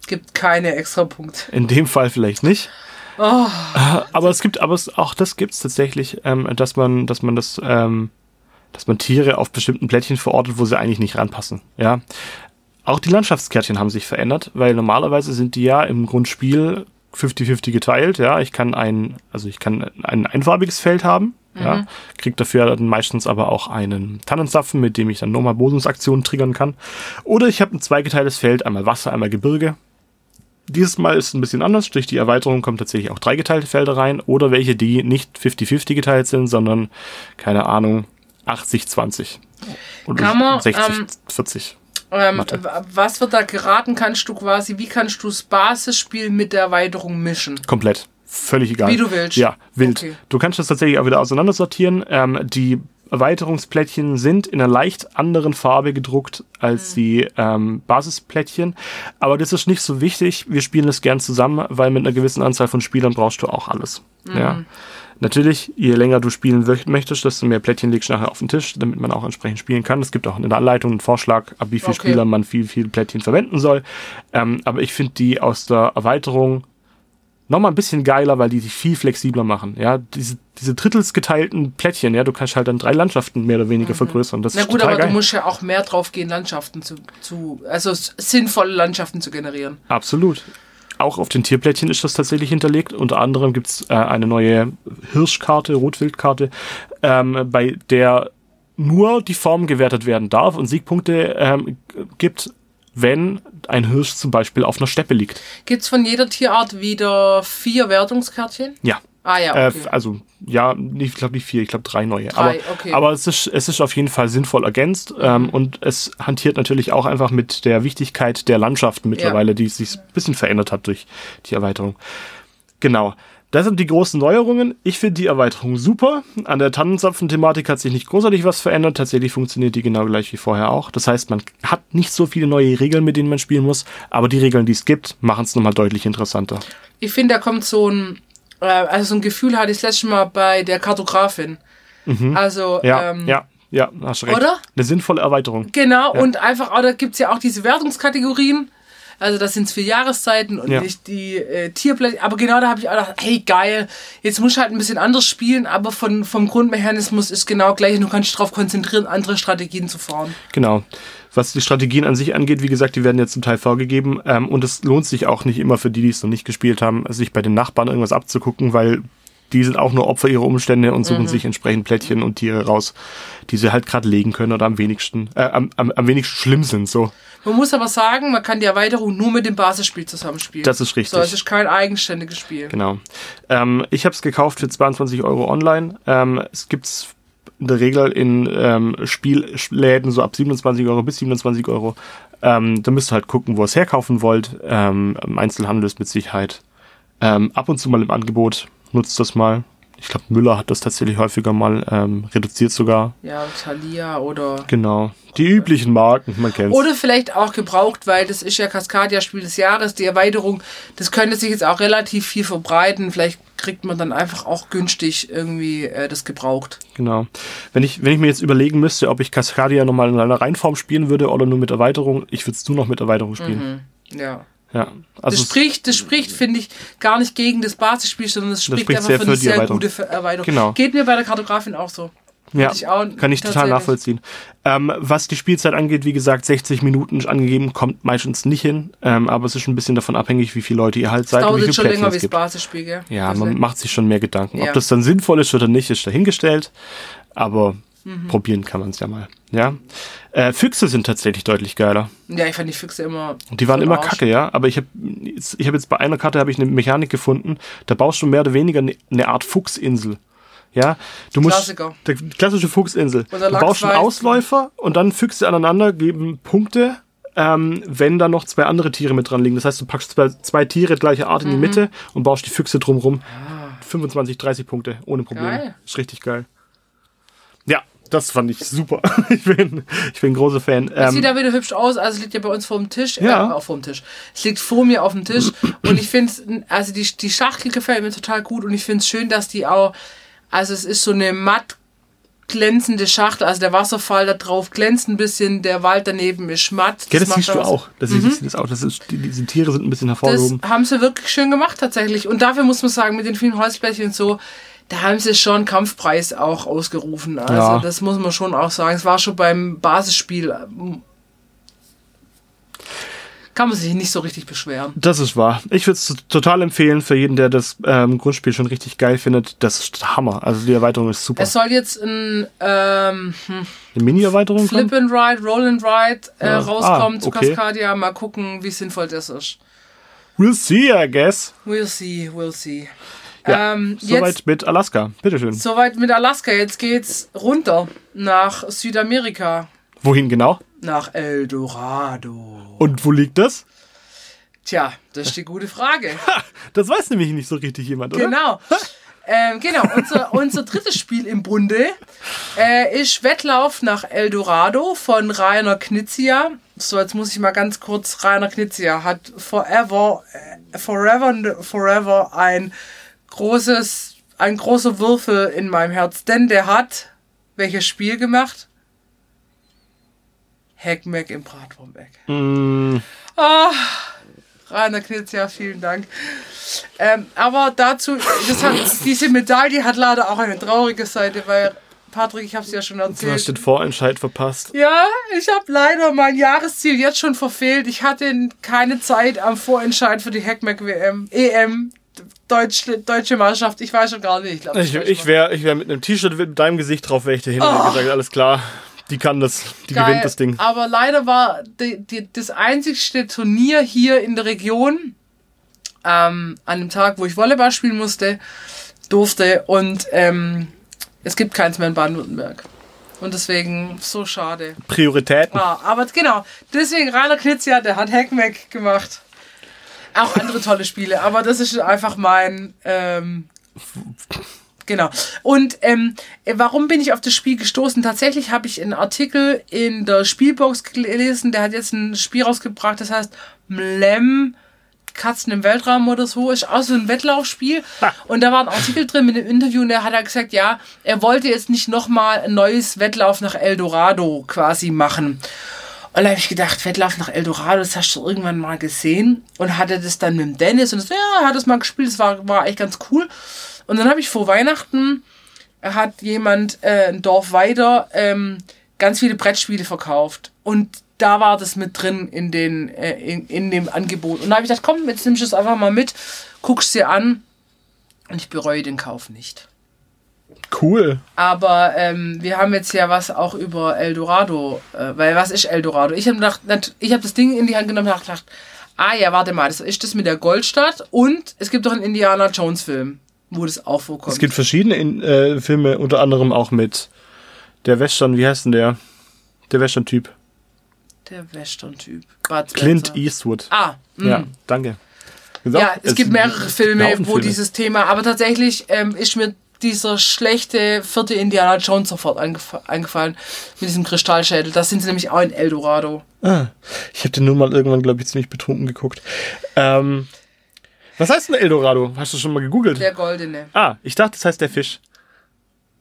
gibt keine extra Punkte. In dem Fall vielleicht nicht. Oh. Aber es gibt, aber es, auch das gibt es tatsächlich, ähm, dass man, dass man das, ähm, dass man Tiere auf bestimmten Plättchen verortet, wo sie eigentlich nicht ranpassen. Ja. Auch die Landschaftskärtchen haben sich verändert, weil normalerweise sind die ja im Grundspiel 50-50 geteilt. Ja, ich kann ein, also ich kann ein einfarbiges Feld haben. Mhm. Ja, krieg dafür dann meistens aber auch einen Tannenzapfen, mit dem ich dann nochmal Bosungsaktionen triggern kann. Oder ich habe ein zweigeteiltes Feld, einmal Wasser, einmal Gebirge. Dieses Mal ist es ein bisschen anders. Durch die Erweiterung kommen tatsächlich auch drei geteilte Felder rein oder welche, die nicht 50-50 geteilt sind, sondern, keine Ahnung, 80-20. Oder Kann man, 60-40. Ähm, ähm, was wird da geraten? Kannst du quasi, wie kannst du das Basisspiel mit der Erweiterung mischen? Komplett. Völlig egal. Wie du willst. Ja, wild. Okay. Du kannst das tatsächlich auch wieder auseinandersortieren. Ähm, die Erweiterungsplättchen sind in einer leicht anderen Farbe gedruckt als mhm. die ähm, Basisplättchen. Aber das ist nicht so wichtig. Wir spielen das gern zusammen, weil mit einer gewissen Anzahl von Spielern brauchst du auch alles. Mhm. Ja. Natürlich, je länger du spielen möchtest, desto mehr Plättchen legst du nachher auf den Tisch, damit man auch entsprechend spielen kann. Es gibt auch in der Anleitung einen Vorschlag, ab wie viel okay. Spieler man viel, viel Plättchen verwenden soll. Ähm, aber ich finde die aus der Erweiterung nochmal ein bisschen geiler, weil die sich viel flexibler machen. Ja, diese, diese drittelsgeteilten Plättchen, ja, du kannst halt dann drei Landschaften mehr oder weniger mhm. vergrößern. Das Na gut, aber geil. du musst ja auch mehr drauf gehen, Landschaften zu, zu, also sinnvolle Landschaften zu generieren. Absolut. Auch auf den Tierplättchen ist das tatsächlich hinterlegt. Unter anderem gibt's äh, eine neue Hirschkarte, Rotwildkarte, ähm, bei der nur die Form gewertet werden darf und Siegpunkte ähm, gibt, wenn ein Hirsch zum Beispiel auf einer Steppe liegt. Gibt es von jeder Tierart wieder vier Wertungskärtchen? Ja. Ah ja, äh, okay. Äh, also ja, ich glaube nicht vier, ich glaube drei neue. Drei, aber okay. aber es, ist, es ist auf jeden Fall sinnvoll ergänzt mhm. ähm, und es hantiert natürlich auch einfach mit der Wichtigkeit der Landschaften mittlerweile, ja. die sich ein bisschen verändert hat durch die Erweiterung. Genau. Das sind die großen Neuerungen. Ich finde die Erweiterung super. An der Tannenzapfen-Thematik hat sich nicht großartig was verändert. Tatsächlich funktioniert die genau gleich wie vorher auch. Das heißt, man hat nicht so viele neue Regeln, mit denen man spielen muss, aber die Regeln, die es gibt, machen es nochmal deutlich interessanter. Ich finde, da kommt so ein, äh, also so ein Gefühl hatte ich das letzte Mal bei der Kartografin. Mhm. Also, ja, ähm, ja. Ja, hast recht. Oder? Eine sinnvolle Erweiterung. Genau, ja. und einfach, da gibt es ja auch diese Wertungskategorien. Also das sind vier Jahreszeiten und ja. nicht die äh, Tierblätter. Aber genau da habe ich auch gedacht, hey geil, jetzt muss ich halt ein bisschen anders spielen, aber von, vom Grundmechanismus ist genau gleich und du kannst dich darauf konzentrieren, andere Strategien zu fahren. Genau. Was die Strategien an sich angeht, wie gesagt, die werden jetzt zum Teil vorgegeben ähm, und es lohnt sich auch nicht immer für die, die es noch nicht gespielt haben, sich bei den Nachbarn irgendwas abzugucken, weil die sind auch nur Opfer ihrer Umstände und suchen sich entsprechend Plättchen und Tiere raus, die sie halt gerade legen können oder am wenigsten, äh, am, am, am wenigsten schlimm sind. So, Man muss aber sagen, man kann die Erweiterung nur mit dem Basisspiel zusammenspielen. Das ist richtig. So, es ist kein eigenständiges Spiel. genau. Ähm, ich habe es gekauft für 22 Euro online. Ähm, es gibt's in der Regel in ähm, Spielläden so ab 27 Euro bis 27 Euro. Ähm, da müsst ihr halt gucken, wo ihr es herkaufen wollt. Ähm, Im Einzelhandel ist mit Sicherheit ähm, ab und zu mal im Angebot. Nutzt das mal. Ich glaube, Müller hat das tatsächlich häufiger mal ähm, reduziert sogar. Ja, Thalia oder. Genau. Die üblichen Marken, man kennt's. Oder vielleicht auch gebraucht, weil das ist ja Cascadia Spiel des Jahres, die Erweiterung, das könnte sich jetzt auch relativ viel verbreiten. Vielleicht kriegt man dann einfach auch günstig irgendwie äh, das gebraucht. Genau. Wenn ich, wenn ich mir jetzt überlegen müsste, ob ich Cascadia nochmal in einer Reinform spielen würde oder nur mit Erweiterung, ich würde es nur noch mit Erweiterung spielen. Ja. Ja. Das Also es- spricht, das spricht, finde ich, gar nicht gegen das Basisspiel, sondern es spricht, spricht einfach für eine die sehr Erweiterung. gute Erweiterung. Genau. Geht mir bei der Kartografin auch so. ja, ich auch kann ich total nachvollziehen. Ähm, was die Spielzeit angeht, wie gesagt, 60 Minuten angegeben, kommt meistens nicht hin, ähm, aber es ist ein bisschen davon abhängig, wie viele Leute ihr halt seid und Dauert wie jetzt viele schon Plättchen länger wie es das. Basisspiel, gell? Ja, Also, man macht sich schon mehr Gedanken. Ja. Ob das dann sinnvoll ist oder nicht, ist dahingestellt. Aber Mhm. probieren kann man es ja mal. Ja. Äh, Füchse sind tatsächlich deutlich geiler. Ja, ich fand die Füchse immer. Die waren immer Arsch. kacke, ja. Aber ich habe ich hab jetzt bei einer Karte habe ich eine Mechanik gefunden. Da baust du mehr oder weniger eine, eine Art Fuchsinsel. Ja, du musst Klassiker. der klassische Fuchsinsel. Du baust einen Ausläufer und dann Füchse aneinander geben Punkte, ähm, wenn da noch zwei andere Tiere mit dran liegen. Das heißt, du packst zwei, zwei Tiere gleicher Art in die Mhm. Mitte und baust die Füchse drumrum. 25, 30 Punkte ohne Probleme. Ah. Geil. Ist richtig geil. Ja, das fand ich super. ich bin ich bin ein großer Fan. Es Ähm, sieht da wieder hübsch aus, also es liegt ja bei uns vor dem Tisch. Ja. Äh, auch vor dem Tisch. Es liegt vor mir auf dem Tisch und ich finde also die, die Schachtel gefällt mir total gut und ich finde es schön, dass die auch, also es ist so eine matt glänzende Schachtel, also der Wasserfall da drauf glänzt ein bisschen, der Wald daneben ist matt. ja, das siehst du auch. Das, Mhm. siehst du das auch. Das ist, die, diese Tiere sind ein bisschen Das hervorgehoben. haben sie wirklich schön gemacht tatsächlich. Und dafür muss man sagen, mit den vielen Holzblättchen und so, da haben sie schon Kampfpreis auch ausgerufen. Also Ja. das muss man schon auch sagen. Es war schon beim Basisspiel. ähm, Kann man sich nicht so richtig beschweren. Das ist wahr. Ich würde es total empfehlen für jeden, der das ähm, Grundspiel schon richtig geil findet. Das ist Hammer. Also die Erweiterung ist super. Es soll jetzt ein ähm, hm, Eine Mini-Erweiterung Flip and Ride, Roll and Ride äh, Ja. rauskommen Ah, zu okay. Cascadia. Mal gucken, wie sinnvoll das ist. We'll see, I guess. We'll see, we'll see. Ja, ähm, Soweit jetzt mit Alaska. Bitteschön. soweit mit Alaska. Jetzt geht's runter nach Südamerika. Wohin genau? Nach El Dorado. Und wo liegt das? Tja, das ist die gute Frage. Das weiß nämlich nicht so richtig jemand, oder? Genau. Ähm, genau, unser, unser drittes Spiel im Bunde äh, ist Wettlauf nach El Dorado von Rainer Knizia. So, jetzt muss ich mal ganz kurz. Rainer Knizia hat forever, äh, forever, forever ein großes, ein großer Würfel in meinem Herz. Denn der hat welches Spiel gemacht? Hackmack im Bratwurmeck. Mm, Rainer Knizia, vielen Dank. Ähm, aber dazu, hat, diese Medaille hat leider auch eine traurige Seite, weil, Patrick, ich habe es ja schon du hast erzählt. den Vorentscheid verpasst. Ja, ich habe leider mein Jahresziel jetzt schon verfehlt. Ich hatte keine Zeit am Vorentscheid für die Hackmack WM, EM, Deutsch, deutsche Mannschaft. Ich weiß schon gar nicht. Ich, glaub, Ich, ich wäre ich wär mit einem T-Shirt mit deinem Gesicht drauf, wäre ich dahin und hätte gesagt, alles klar, die kann das, die Geil. gewinnt das Ding. Aber leider war die, die, das einzigste Turnier hier in der Region, ähm, an dem Tag, wo ich Volleyball spielen musste, durfte und ähm, es gibt keins mehr in Baden-Württemberg. Und deswegen so schade. Prioritäten. Ah, aber genau, deswegen Rainer Knizia, der hat Hackmack gemacht. Auch andere tolle Spiele, aber das ist einfach mein. Ähm, genau. Und ähm, warum bin ich auf das Spiel gestoßen? Tatsächlich habe ich einen Artikel in der Spielbox gelesen, der hat jetzt ein Spiel rausgebracht, das heißt Mlem. Katzen im Weltraum oder so, ist auch so ein Wettlaufspiel. Und da war ein Artikel drin mit einem Interview und der hat er gesagt, ja, er wollte jetzt nicht nochmal ein neues Wettlauf nach Eldorado quasi machen. Und da habe ich gedacht, Wettlauf nach Eldorado, das hast du irgendwann mal gesehen. Und hatte das dann mit dem Dennis und so, ja, hat das mal gespielt, das war, war echt ganz cool. Und dann habe ich vor Weihnachten, hat jemand äh, ein Dorf weiter ähm, ganz viele Brettspiele verkauft. Und da war das mit drin in, den, äh, in, in dem Angebot. Und da habe ich gedacht, komm, jetzt nimmst du es einfach mal mit, guckst dir an. Und ich bereue den Kauf nicht. Cool. Aber ähm, wir haben jetzt ja was auch über Eldorado, äh, weil was ist Eldorado? Ich habe gedacht, ich habe das Ding in die Hand genommen und gedacht, ah ja, warte mal, das ist das mit der Goldstadt und es gibt doch einen Indiana Jones Film, wo das auch vorkommt. Es gibt verschiedene in, äh, Filme, unter anderem auch mit der Western, wie heißt denn der? Der Western-Typ. der Western-Typ. Spencer. Eastwood. Ah, mh. Ja, danke. Ja, es, gibt mehrere Filme, wo Filme. dieses Thema, aber tatsächlich ähm, ist mir dieser schlechte vierte Indiana Jones sofort eingef eingefallen mit diesem Kristallschädel. Das sind sie nämlich auch in Eldorado. Ah, ich habe den nur mal irgendwann, glaube ich, ziemlich betrunken geguckt. Ähm, was heißt denn Eldorado? Hast du schon mal gegoogelt? Der goldene. Ah, ich dachte, das heißt der Fisch.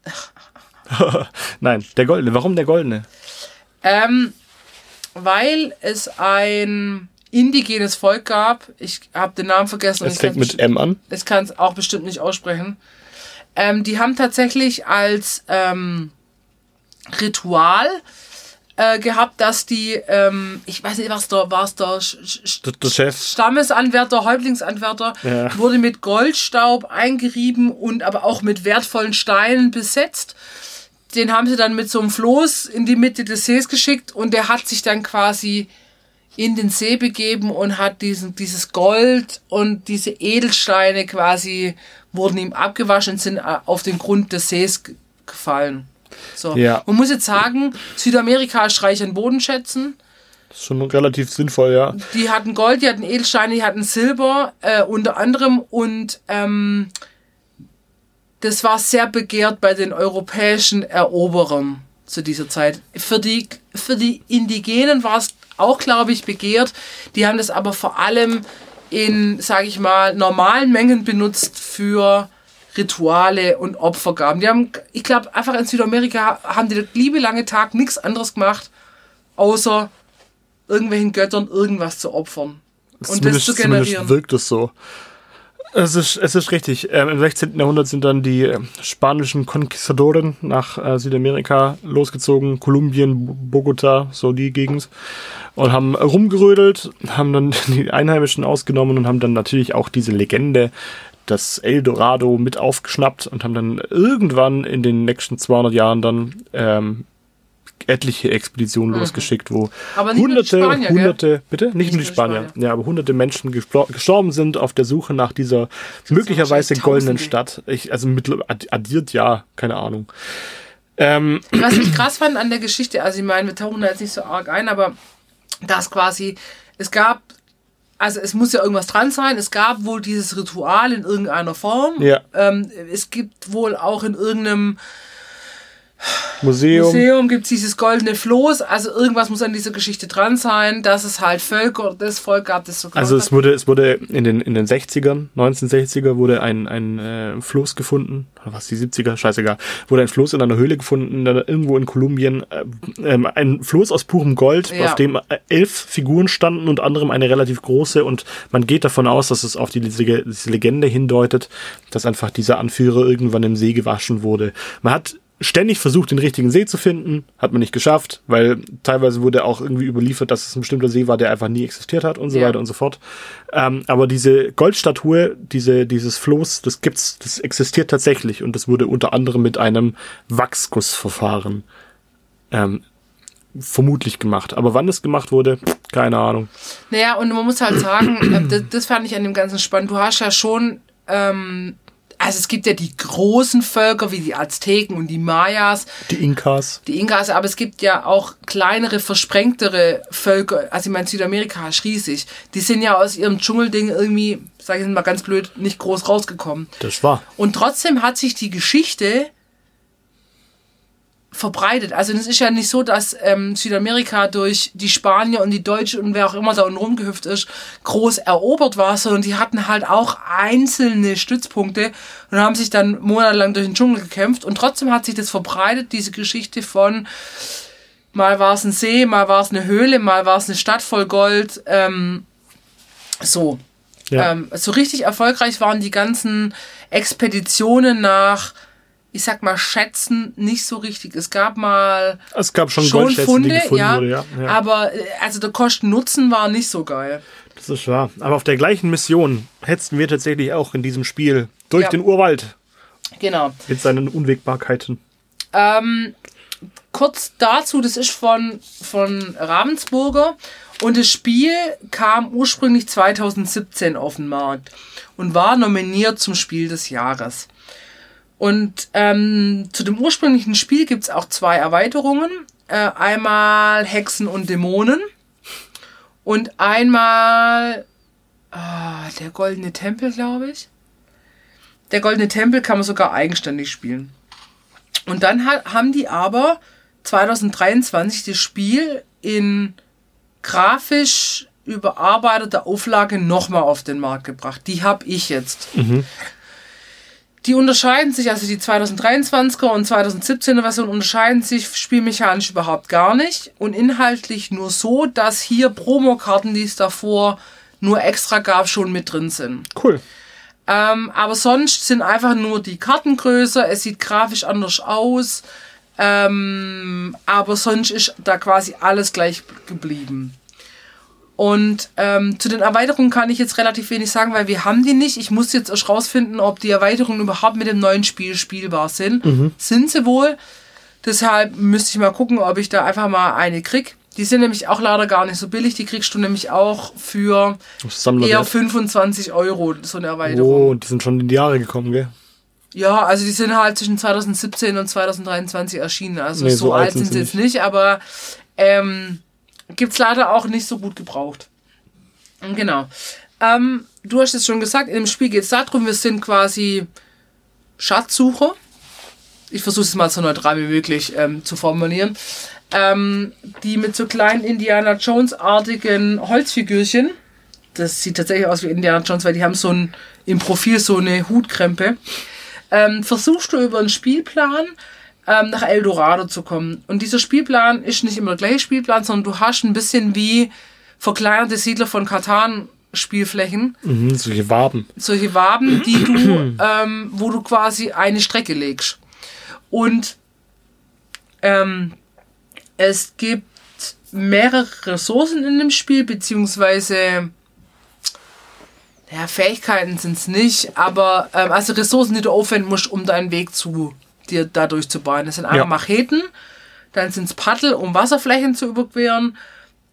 Nein, der goldene. Warum der goldene? Ähm, weil es ein indigenes Volk gab. Ich habe den Namen vergessen. Es fängt mit M an. ich kann es auch bestimmt nicht aussprechen. Ähm, die haben tatsächlich als ähm, Ritual äh, gehabt, dass die, ähm, ich weiß nicht, was da war, es Der, der Chef. Stammesanwärter, Häuptlingsanwärter, Ja. wurde mit Goldstaub eingerieben und aber auch mit wertvollen Steinen besetzt. Den haben sie dann mit so einem Floß in die Mitte des Sees geschickt und der hat sich dann quasi in den See begeben und hat diesen, dieses Gold und diese Edelsteine quasi wurden ihm abgewaschen und sind äh, auf den Grund des Sees ge- gefallen. So. Ja. Man muss jetzt sagen, Südamerika ist reich an Bodenschätzen. Das ist schon relativ sinnvoll, ja. Die hatten Gold, die hatten Edelsteine, die hatten Silber, äh, unter anderem. Und ähm, das war sehr begehrt bei den europäischen Eroberern zu dieser Zeit. Für die, für die Indigenen war es auch, glaube ich, begehrt. Die haben das aber vor allem in, sage ich mal, normalen Mengen benutzt für Rituale und Opfergaben. Die haben, ich glaube, einfach in Südamerika haben die den liebe lange Tag nichts anderes gemacht, außer irgendwelchen Göttern irgendwas zu opfern. Und das Zumindest- zu zumindest generieren. wirkt es so. Es ist, es ist richtig. Ähm, Im 16. Jahrhundert sind dann die äh, spanischen Konquistadoren nach äh, Südamerika losgezogen, Kolumbien, Bogota, so die Gegend, und haben rumgerödelt, haben dann die Einheimischen ausgenommen und haben dann natürlich auch diese Legende, das Eldorado, mit aufgeschnappt und haben dann irgendwann in den nächsten 200 Jahren dann ähm, etliche Expeditionen losgeschickt, wo Mhm. Nur die hunderte, Spanier, gell? hunderte, bitte? Nicht, Nicht nur die Spanier. Spanier. Ja, aber hunderte Menschen gestorben sind auf der Suche nach dieser möglicherweise goldenen. Stadt. Ich, also mit, addiert ja, keine Ahnung. Ähm, Was ich krass fand an der Geschichte, also ich meine, wir tauchen da jetzt nicht so arg ein, aber das quasi, es gab, also es muss ja irgendwas dran sein, es gab wohl dieses Ritual in irgendeiner Form. Ja. Ähm, es gibt wohl auch in irgendeinem Museum. Museum gibt es dieses goldene Floß, also irgendwas muss an dieser Geschichte dran sein, dass es halt Völker, das Volk gab, das so Also es wurde, es wurde in den, in den 60ern, 1960er wurde ein, ein äh, Floß gefunden, oder was, die 70er, scheißegal, wurde ein Floß in einer Höhle gefunden, dann irgendwo in Kolumbien, äh, ähm, ein Floß aus purem Gold, Ja. auf dem äh, elf Figuren standen, unter anderem eine relativ große und man geht davon aus, dass es auf die, diese, diese Legende hindeutet, dass einfach dieser Anführer irgendwann im See gewaschen wurde. Man hat ständig versucht, den richtigen See zu finden, hat man nicht geschafft, weil teilweise wurde auch irgendwie überliefert, dass es ein bestimmter See war, der einfach nie existiert hat und so Ja. weiter und so fort. Ähm, aber diese Goldstatue, diese, dieses Floß, das gibt's, das existiert tatsächlich und das wurde unter anderem mit einem Wachsgussverfahren ähm, vermutlich gemacht. Aber wann das gemacht wurde, keine Ahnung. Naja, und man muss halt sagen, äh, das, das fand ich an dem Ganzen spannend. Du hast ja schon, ähm, also es gibt ja die großen Völker wie die Azteken und die Mayas, Die Inkas. die Inkas, aber es gibt ja auch kleinere, versprengtere Völker. Also ich meine, Südamerika ist riesig. Die sind ja aus ihrem Dschungelding irgendwie, sage ich mal ganz blöd, nicht groß rausgekommen. Das war. Und trotzdem hat sich die Geschichte verbreitet. Also es ist ja nicht so, dass ähm, Südamerika durch die Spanier und die Deutschen und wer auch immer da unten rumgehüpft ist, groß erobert war, sondern die hatten halt auch einzelne Stützpunkte und haben sich dann monatelang durch den Dschungel gekämpft und trotzdem hat sich das verbreitet, diese Geschichte von mal war es ein See, mal war es eine Höhle, mal war es eine Stadt voll Gold, ähm, so. Ja. Ähm, so richtig erfolgreich waren die ganzen Expeditionen nach, ich sag mal, Schätzen nicht so richtig. Es gab mal es gab schon, schon Goldschätze, Funde, ja, wurde, ja. ja. aber äh, also der Kosten-Nutzen war nicht so geil. Das ist wahr. Aber auf der gleichen Mission hetzten wir tatsächlich auch in diesem Spiel durch Ja. den Urwald Genau. mit seinen Unwägbarkeiten. Ähm, kurz dazu, das ist von, von Ravensburger und das Spiel kam ursprünglich 2017 auf den Markt und war nominiert zum Spiel des Jahres. Und ähm, zu dem ursprünglichen Spiel gibt es auch zwei Erweiterungen. Äh, einmal Hexen und Dämonen und einmal ah, der Goldene Tempel, glaube ich. Der Goldene Tempel kann man sogar eigenständig spielen. Und dann ha haben die aber 2023 das Spiel in grafisch überarbeiteter Auflage nochmal auf den Markt gebracht. Die habe ich jetzt. Die unterscheiden sich, also die 2023er und 2017er Version unterscheiden sich spielmechanisch überhaupt gar nicht und inhaltlich nur so, dass hier Promokarten, die es davor nur extra gab, schon mit drin sind. Cool. Ähm, aber sonst sind einfach nur die Karten größer, es sieht grafisch anders aus. Ähm, aber sonst ist da quasi alles gleich geblieben. Und ähm, zu den Erweiterungen kann ich jetzt relativ wenig sagen, weil wir haben die nicht. Ich muss jetzt erst rausfinden, ob die Erweiterungen überhaupt mit dem neuen Spiel spielbar sind. Sind sie wohl. Deshalb müsste ich mal gucken, ob ich da einfach mal eine krieg. Die sind nämlich auch leider gar nicht so billig. Die kriegst du nämlich auch für Sammler eher 25 Euro, so eine Erweiterung. Oh, die sind schon in die Jahre gekommen, gell? Ja, also die sind halt zwischen 2017 und 2023 erschienen. Also Nee, so, so alt sind sie jetzt nicht, aber ähm, gibt's leider auch nicht so gut gebraucht. Genau. Ähm, du hast es schon gesagt, dem Spiel geht es darum, wir sind quasi Schatzsucher. Ich versuche es mal so neutral wie möglich ähm, zu formulieren. Ähm, die mit so kleinen Indiana Jones-artigen Holzfigürchen. Das sieht tatsächlich aus wie Indiana Jones, weil die haben so ein im Profil so eine Hutkrempe. Ähm, versuchst du über einen Spielplan ähm, nach Eldorado zu kommen. Und dieser Spielplan ist nicht immer der gleiche Spielplan, sondern du hast ein bisschen wie verkleinerte Siedler von Katan Spielflächen, Mhm, solche Waben. solche Waben, die du, ähm, wo du quasi eine Strecke legst. Und ähm, es gibt mehrere Ressourcen in dem Spiel, beziehungsweise ja, Fähigkeiten sind es nicht, aber ähm, also Ressourcen, die du aufwenden musst, um deinen Weg zu dir dadurch zu bauen. Das sind einmal Ja. Macheten, dann sind es Paddel, um Wasserflächen zu überqueren,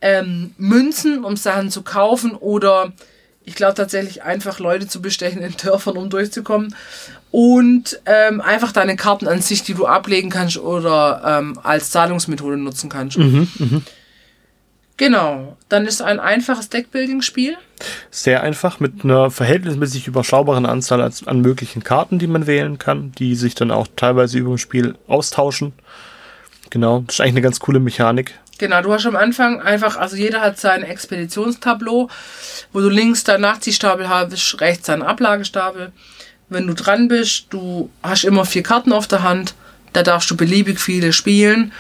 ähm, Münzen, um Sachen zu kaufen oder ich glaube tatsächlich einfach Leute zu bestechen in Dörfern, um durchzukommen. Und ähm, einfach deine Karten an sich, die du ablegen kannst oder ähm, als Zahlungsmethode nutzen kannst. Genau. Dann ist ein einfaches Deckbuilding-Spiel. Sehr einfach, mit einer verhältnismäßig überschaubaren Anzahl an möglichen Karten, die man wählen kann, die sich dann auch teilweise über dem Spiel austauschen. Genau, das ist eigentlich eine ganz coole Mechanik. Genau, du hast am Anfang einfach, also jeder hat sein Expeditionstableau, wo du links deinen Nachziehstapel hast, rechts deinen Ablagestapel. Wenn du dran bist, du hast immer vier Karten auf der Hand, da darfst du beliebig viele spielen.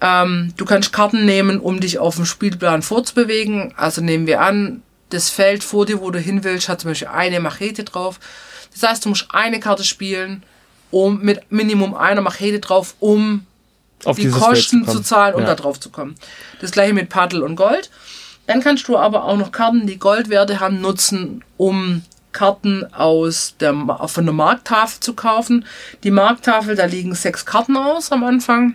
Ähm, du kannst Karten nehmen, um dich auf dem Spielplan vorzubewegen. Also nehmen wir an, das Feld vor dir, wo du hin willst, hat zum Beispiel eine Machete drauf. Das heißt, du musst eine Karte spielen, um mit Minimum einer Machete drauf, um Auf die Kosten zu kommen. zahlen, um ja. da drauf zu kommen. Das gleiche mit Paddel und Gold. Dann kannst du aber auch noch Karten, die Goldwerte haben, nutzen, um Karten aus der, von der Markttafel zu kaufen. Die Markttafel, da liegen sechs Karten aus am Anfang.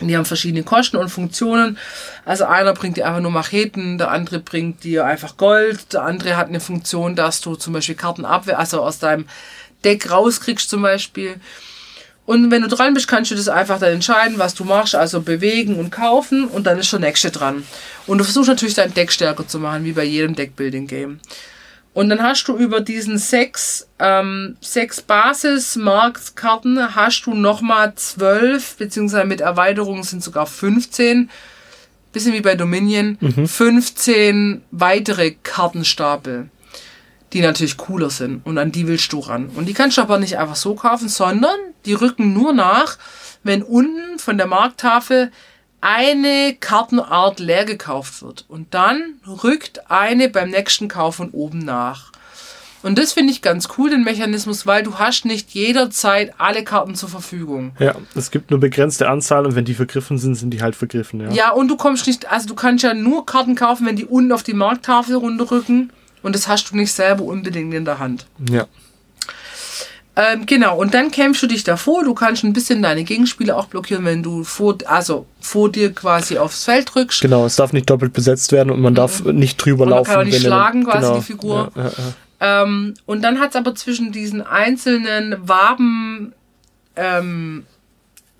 Die haben verschiedene Kosten und Funktionen. Also einer bringt dir einfach nur Macheten, der andere bringt dir einfach Gold, der andere hat eine Funktion, dass du zum Beispiel Karten abwehr, also aus deinem Deck rauskriegst zum Beispiel. Und wenn du dran bist, kannst du das einfach dann entscheiden, was du machst, also bewegen und kaufen und dann ist der nächste dran. Und du versuchst natürlich dein Deck stärker zu machen, wie bei jedem Deckbuilding-Game. Und dann hast du über diesen sechs, ähm, sechs Basis-Marktkarten hast du nochmal zwölf, beziehungsweise mit Erweiterungen sind sogar 15, bisschen wie bei Dominion, 15 weitere Kartenstapel, die natürlich cooler sind und an die willst du ran. Und die kannst du aber nicht einfach so kaufen, sondern die rücken nur nach, wenn unten von der Markttafel eine Kartenart leer gekauft wird. Und dann rückt eine beim nächsten Kauf von oben nach. Und das finde ich ganz cool, den Mechanismus, weil du hast nicht jederzeit alle Karten zur Verfügung. Ja, es gibt nur begrenzte Anzahl und wenn die vergriffen sind, sind die halt vergriffen. Ja, Ja, und du kommst nicht, also du kannst ja nur Karten kaufen, wenn die unten auf die Markttafel runterrücken. Und das hast du nicht selber unbedingt in der Hand. ja. Ähm, genau, und dann kämpfst du dich davor. Du kannst ein bisschen deine Gegenspieler auch blockieren, wenn du vor, also vor dir quasi aufs Feld drückst. Genau, es darf nicht doppelt besetzt werden und man darf nicht drüber Und man laufen. kann auch nicht schlagen, quasi, genau. die Figur. Ja, ja, ja. Ähm, und dann hat es aber zwischen diesen einzelnen Waben ähm,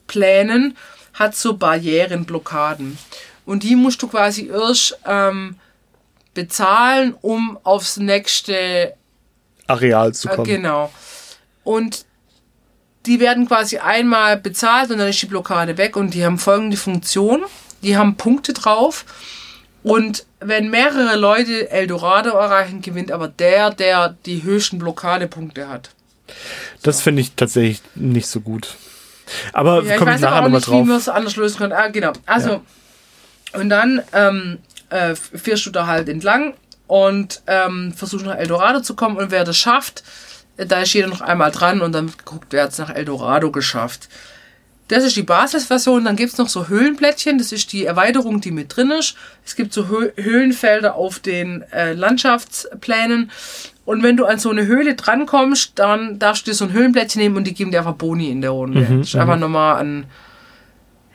Plänen hat so Barrieren, Blockaden. Und die musst du quasi erst ähm, bezahlen, um aufs nächste Areal zu Äh, kommen. Genau. Und die werden quasi einmal bezahlt und dann ist die Blockade weg und die haben folgende Funktion. Die haben Punkte drauf und wenn mehrere Leute Eldorado erreichen, gewinnt aber der, der die höchsten Blockadepunkte hat. Das finde ich tatsächlich nicht so gut. Aber Ja, ich komme ich weiß nachher nochmal nicht, wie drauf. man es anders lösen kann. Ah, genau. Also, und dann ähm, äh, fährst du da halt entlang und ähm, versuchst nach Eldorado zu kommen und wer das schafft, da ist jeder noch einmal dran und dann geguckt, wer hat es nach Eldorado geschafft. Das ist die Basisversion, dann gibt es noch so Höhlenplättchen, das ist die Erweiterung, die mit drin ist. Es gibt so Hö Höhlenfelder auf den äh, Landschaftsplänen. Und wenn du an so eine Höhle drankommst, dann darfst du dir so ein Höhlenplättchen nehmen und die geben dir einfach Boni in der Runde. das ist einfach nochmal ein,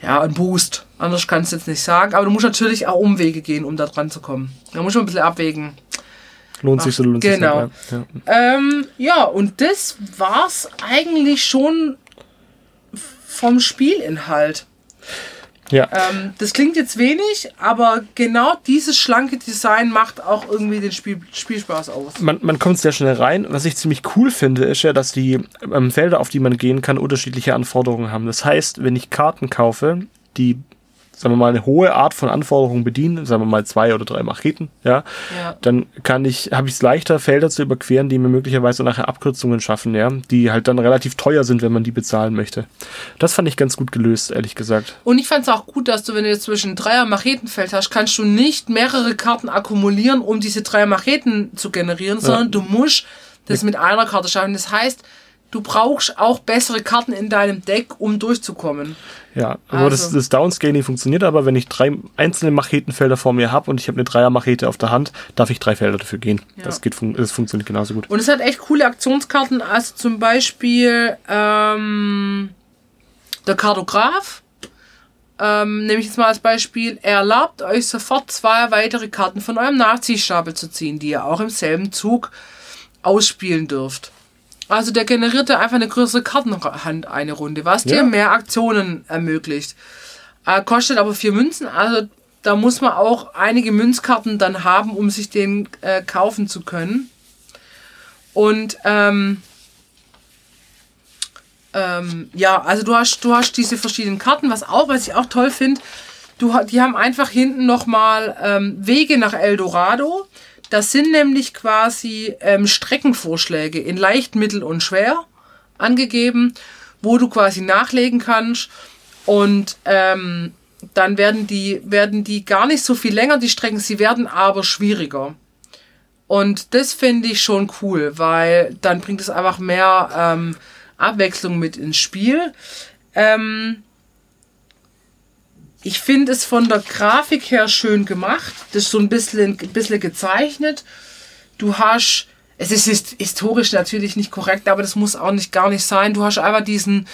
ja, ein Boost. Anders kannst du jetzt nicht sagen. Aber du musst natürlich auch Umwege gehen, um da dran zu kommen. Da musst du ein bisschen abwägen. Lohnt sich so, lohnt genau. sich nicht. Ja. Ähm, ja, und das war's eigentlich schon vom Spielinhalt. Ja. Ähm, das klingt jetzt wenig, aber genau dieses schlanke Design macht auch irgendwie den Spiel Spielspaß aus. Man, man kommt sehr schnell rein. Was ich ziemlich cool finde, ist ja, dass die ähm, Felder, auf die man gehen kann, unterschiedliche Anforderungen haben. Das heißt, wenn ich Karten kaufe, die, sagen wir mal, eine hohe Art von Anforderungen bedienen, sagen wir mal zwei oder drei Macheten, ja, Ja. dann kann ich, habe ich es leichter, Felder zu überqueren, die mir möglicherweise nachher Abkürzungen schaffen, ja, die halt dann relativ teuer sind, wenn man die bezahlen möchte. Das fand ich ganz gut gelöst, ehrlich gesagt. Und ich fand es auch gut, dass du, wenn du jetzt zwischen Dreier Machetenfeld hast, kannst du nicht mehrere Karten akkumulieren, um diese drei Macheten zu generieren, sondern du musst das mit einer Karte schaffen. Das heißt, du brauchst auch bessere Karten in deinem Deck, um durchzukommen. Ja, aber das, Also. das Downscaling funktioniert aber, wenn ich drei einzelne Machetenfelder vor mir habe und ich habe eine Dreier-Machete auf der Hand, darf ich drei Felder dafür gehen. Ja. Das, geht, das funktioniert genauso gut. Und es hat echt coole Aktionskarten, also zum Beispiel ähm, der Kartograf. Ähm, nehme ich jetzt mal als Beispiel. Er erlaubt euch sofort zwei weitere Karten von eurem Nachziehstapel zu ziehen, die ihr auch im selben Zug ausspielen dürft. Also der generierte einfach eine größere Kartenhand eine Runde, was dir Ja. mehr Aktionen ermöglicht. Äh, kostet aber vier Münzen, also da muss man auch einige Münzkarten dann haben, um sich den äh, kaufen zu können. Und ähm, ähm, ja, also du hast, du hast diese verschiedenen Karten, was auch, was ich auch toll finde, du, die haben einfach hinten nochmal ähm, Wege nach Eldorado. Das sind nämlich quasi ähm, Streckenvorschläge in leicht, mittel und schwer angegeben, wo du quasi nachlegen kannst. Und ähm, dann werden die, werden die gar nicht so viel länger, die Strecken, sie werden aber schwieriger. Und das finde ich schon cool, weil dann bringt es einfach mehr ähm, Abwechslung mit ins Spiel. Ähm, ich finde es von der Grafik her schön gemacht. Das ist so ein bisschen, ein bisschen gezeichnet. Du hast, es ist his- historisch natürlich nicht korrekt, aber das muss auch nicht gar nicht sein. Du hast einfach diesen,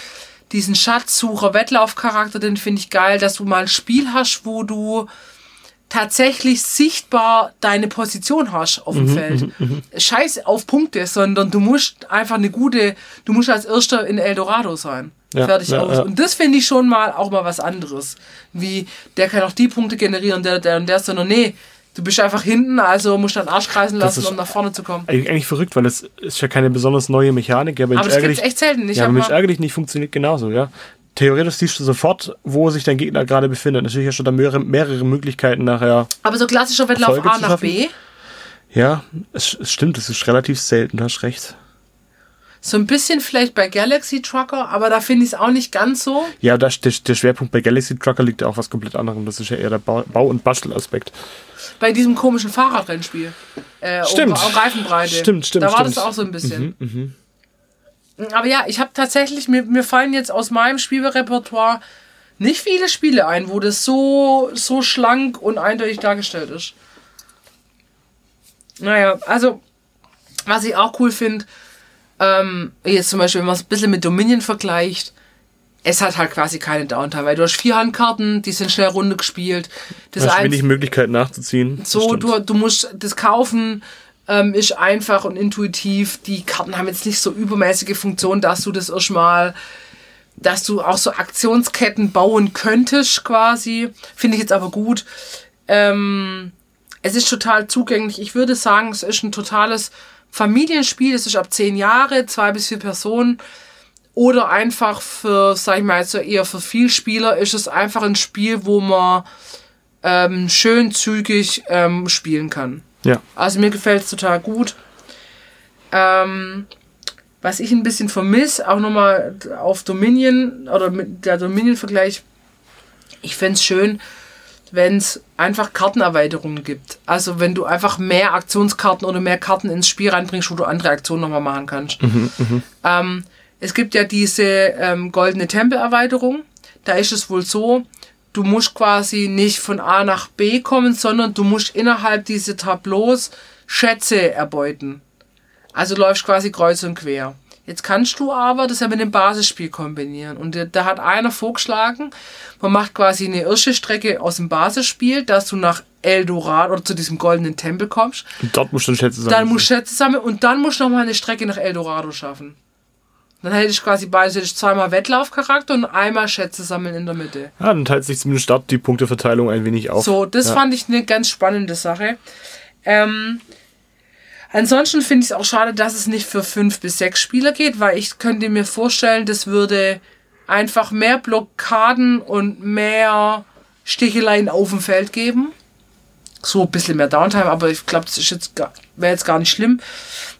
diesen Schatzsucher-Wettlauf-Charakter, den finde ich geil, dass du mal ein Spiel hast, wo du tatsächlich sichtbar deine Position hast auf dem Feld. Scheiß auf Punkte, sondern du musst einfach eine gute, du musst als Erster in Eldorado sein. Ja, Fertig ja, aus. ja. Und das finde ich schon mal auch mal was anderes. Wie, der kann auch die Punkte generieren, der, der und der, sondern nee, du bist einfach hinten, also musst deinen Arsch kreisen lassen, um nach vorne zu kommen. Eigentlich verrückt, weil es ist ja keine besonders neue Mechanik. Aber, Aber das ärgerlich, echt selten. Ich ja, aber Mensch, ärgerlich nicht funktioniert genauso, ja. Theoretisch siehst du sofort, wo sich dein Gegner gerade befindet. Natürlich hast du da mehrere, mehrere Möglichkeiten nachher. aber so klassischer Wettlauf Erfolge A nach? B. Ja, es, es stimmt, es ist relativ selten, du hast recht. So ein bisschen vielleicht bei Galaxy Trucker, aber da finde ich es auch nicht ganz so. Ja, das, der, der Schwerpunkt bei Galaxy Trucker liegt ja auch was komplett anderem. Das ist ja eher der Bau- und Bastelaspekt. Bei diesem komischen Fahrradrennspiel. Äh, Stimmt. Um, um Reifenbreite. Stimmt, stimmt, Da war stimmt. das auch so ein bisschen. Aber ja, ich habe tatsächlich, mir, mir fallen jetzt aus meinem Spielrepertoire nicht viele Spiele ein, wo das so, so schlank und eindeutig dargestellt ist. Naja, also, was ich auch cool finde, ähm, jetzt zum Beispiel, wenn man es ein bisschen mit Dominion vergleicht, es hat halt quasi keine Downtime, weil du hast vier Handkarten, die sind schnell runter gespielt. Das Du hast wenig Möglichkeiten nachzuziehen. So, du, du musst das kaufen, ähm, ist einfach und intuitiv. Die Karten haben jetzt nicht so übermäßige Funktionen, dass du das erstmal, dass du auch so Aktionsketten bauen könntest, quasi. Finde ich jetzt aber gut. Ähm, es ist total zugänglich. Ich würde sagen, es ist ein totales Familienspiel. Es ist ab zehn Jahre, zwei bis vier Personen. Oder einfach für, sag ich mal, so eher für viel Spieler ist es einfach ein Spiel, wo man ähm, schön zügig ähm, spielen kann. Ja. Also mir gefällt es total gut. Ähm, was ich ein bisschen vermisse, auch nochmal auf Dominion oder mit der Dominion-Vergleich, ich fände es schön, wenn es einfach Kartenerweiterungen gibt. Also wenn du einfach mehr Aktionskarten oder mehr Karten ins Spiel reinbringst, wo du andere Aktionen nochmal machen kannst. Ähm, es gibt ja diese ähm, goldene Tempel-Erweiterung. Da ist es wohl so, du musst quasi nicht von A nach B kommen, sondern du musst innerhalb dieser Tableaus Schätze erbeuten. Also läufst quasi kreuz und quer. Jetzt kannst du aber das ja mit dem Basisspiel kombinieren. Und da- hat einer vorgeschlagen, man macht quasi eine erste Strecke aus dem Basisspiel, dass du nach Eldorado oder zu diesem goldenen Tempel kommst. Und dort musst du dann Schätze Dann sammeln. musst du Schätze sammeln und dann musst du nochmal eine Strecke nach Eldorado schaffen. Dann hätte ich quasi beides, hätte ich zweimal Wettlaufcharakter und einmal Schätze sammeln in der Mitte. Ja, dann teilt sich zumindest Start die Punkteverteilung ein wenig auf. So, das ja. fand ich eine ganz spannende Sache. Ähm, ansonsten finde ich es auch schade, dass es nicht für fünf bis sechs Spieler geht, weil ich könnte mir vorstellen, das würde einfach mehr Blockaden und mehr Sticheleien auf dem Feld geben. So ein bisschen mehr Downtime, aber ich glaube, das ist jetzt wäre jetzt gar nicht schlimm.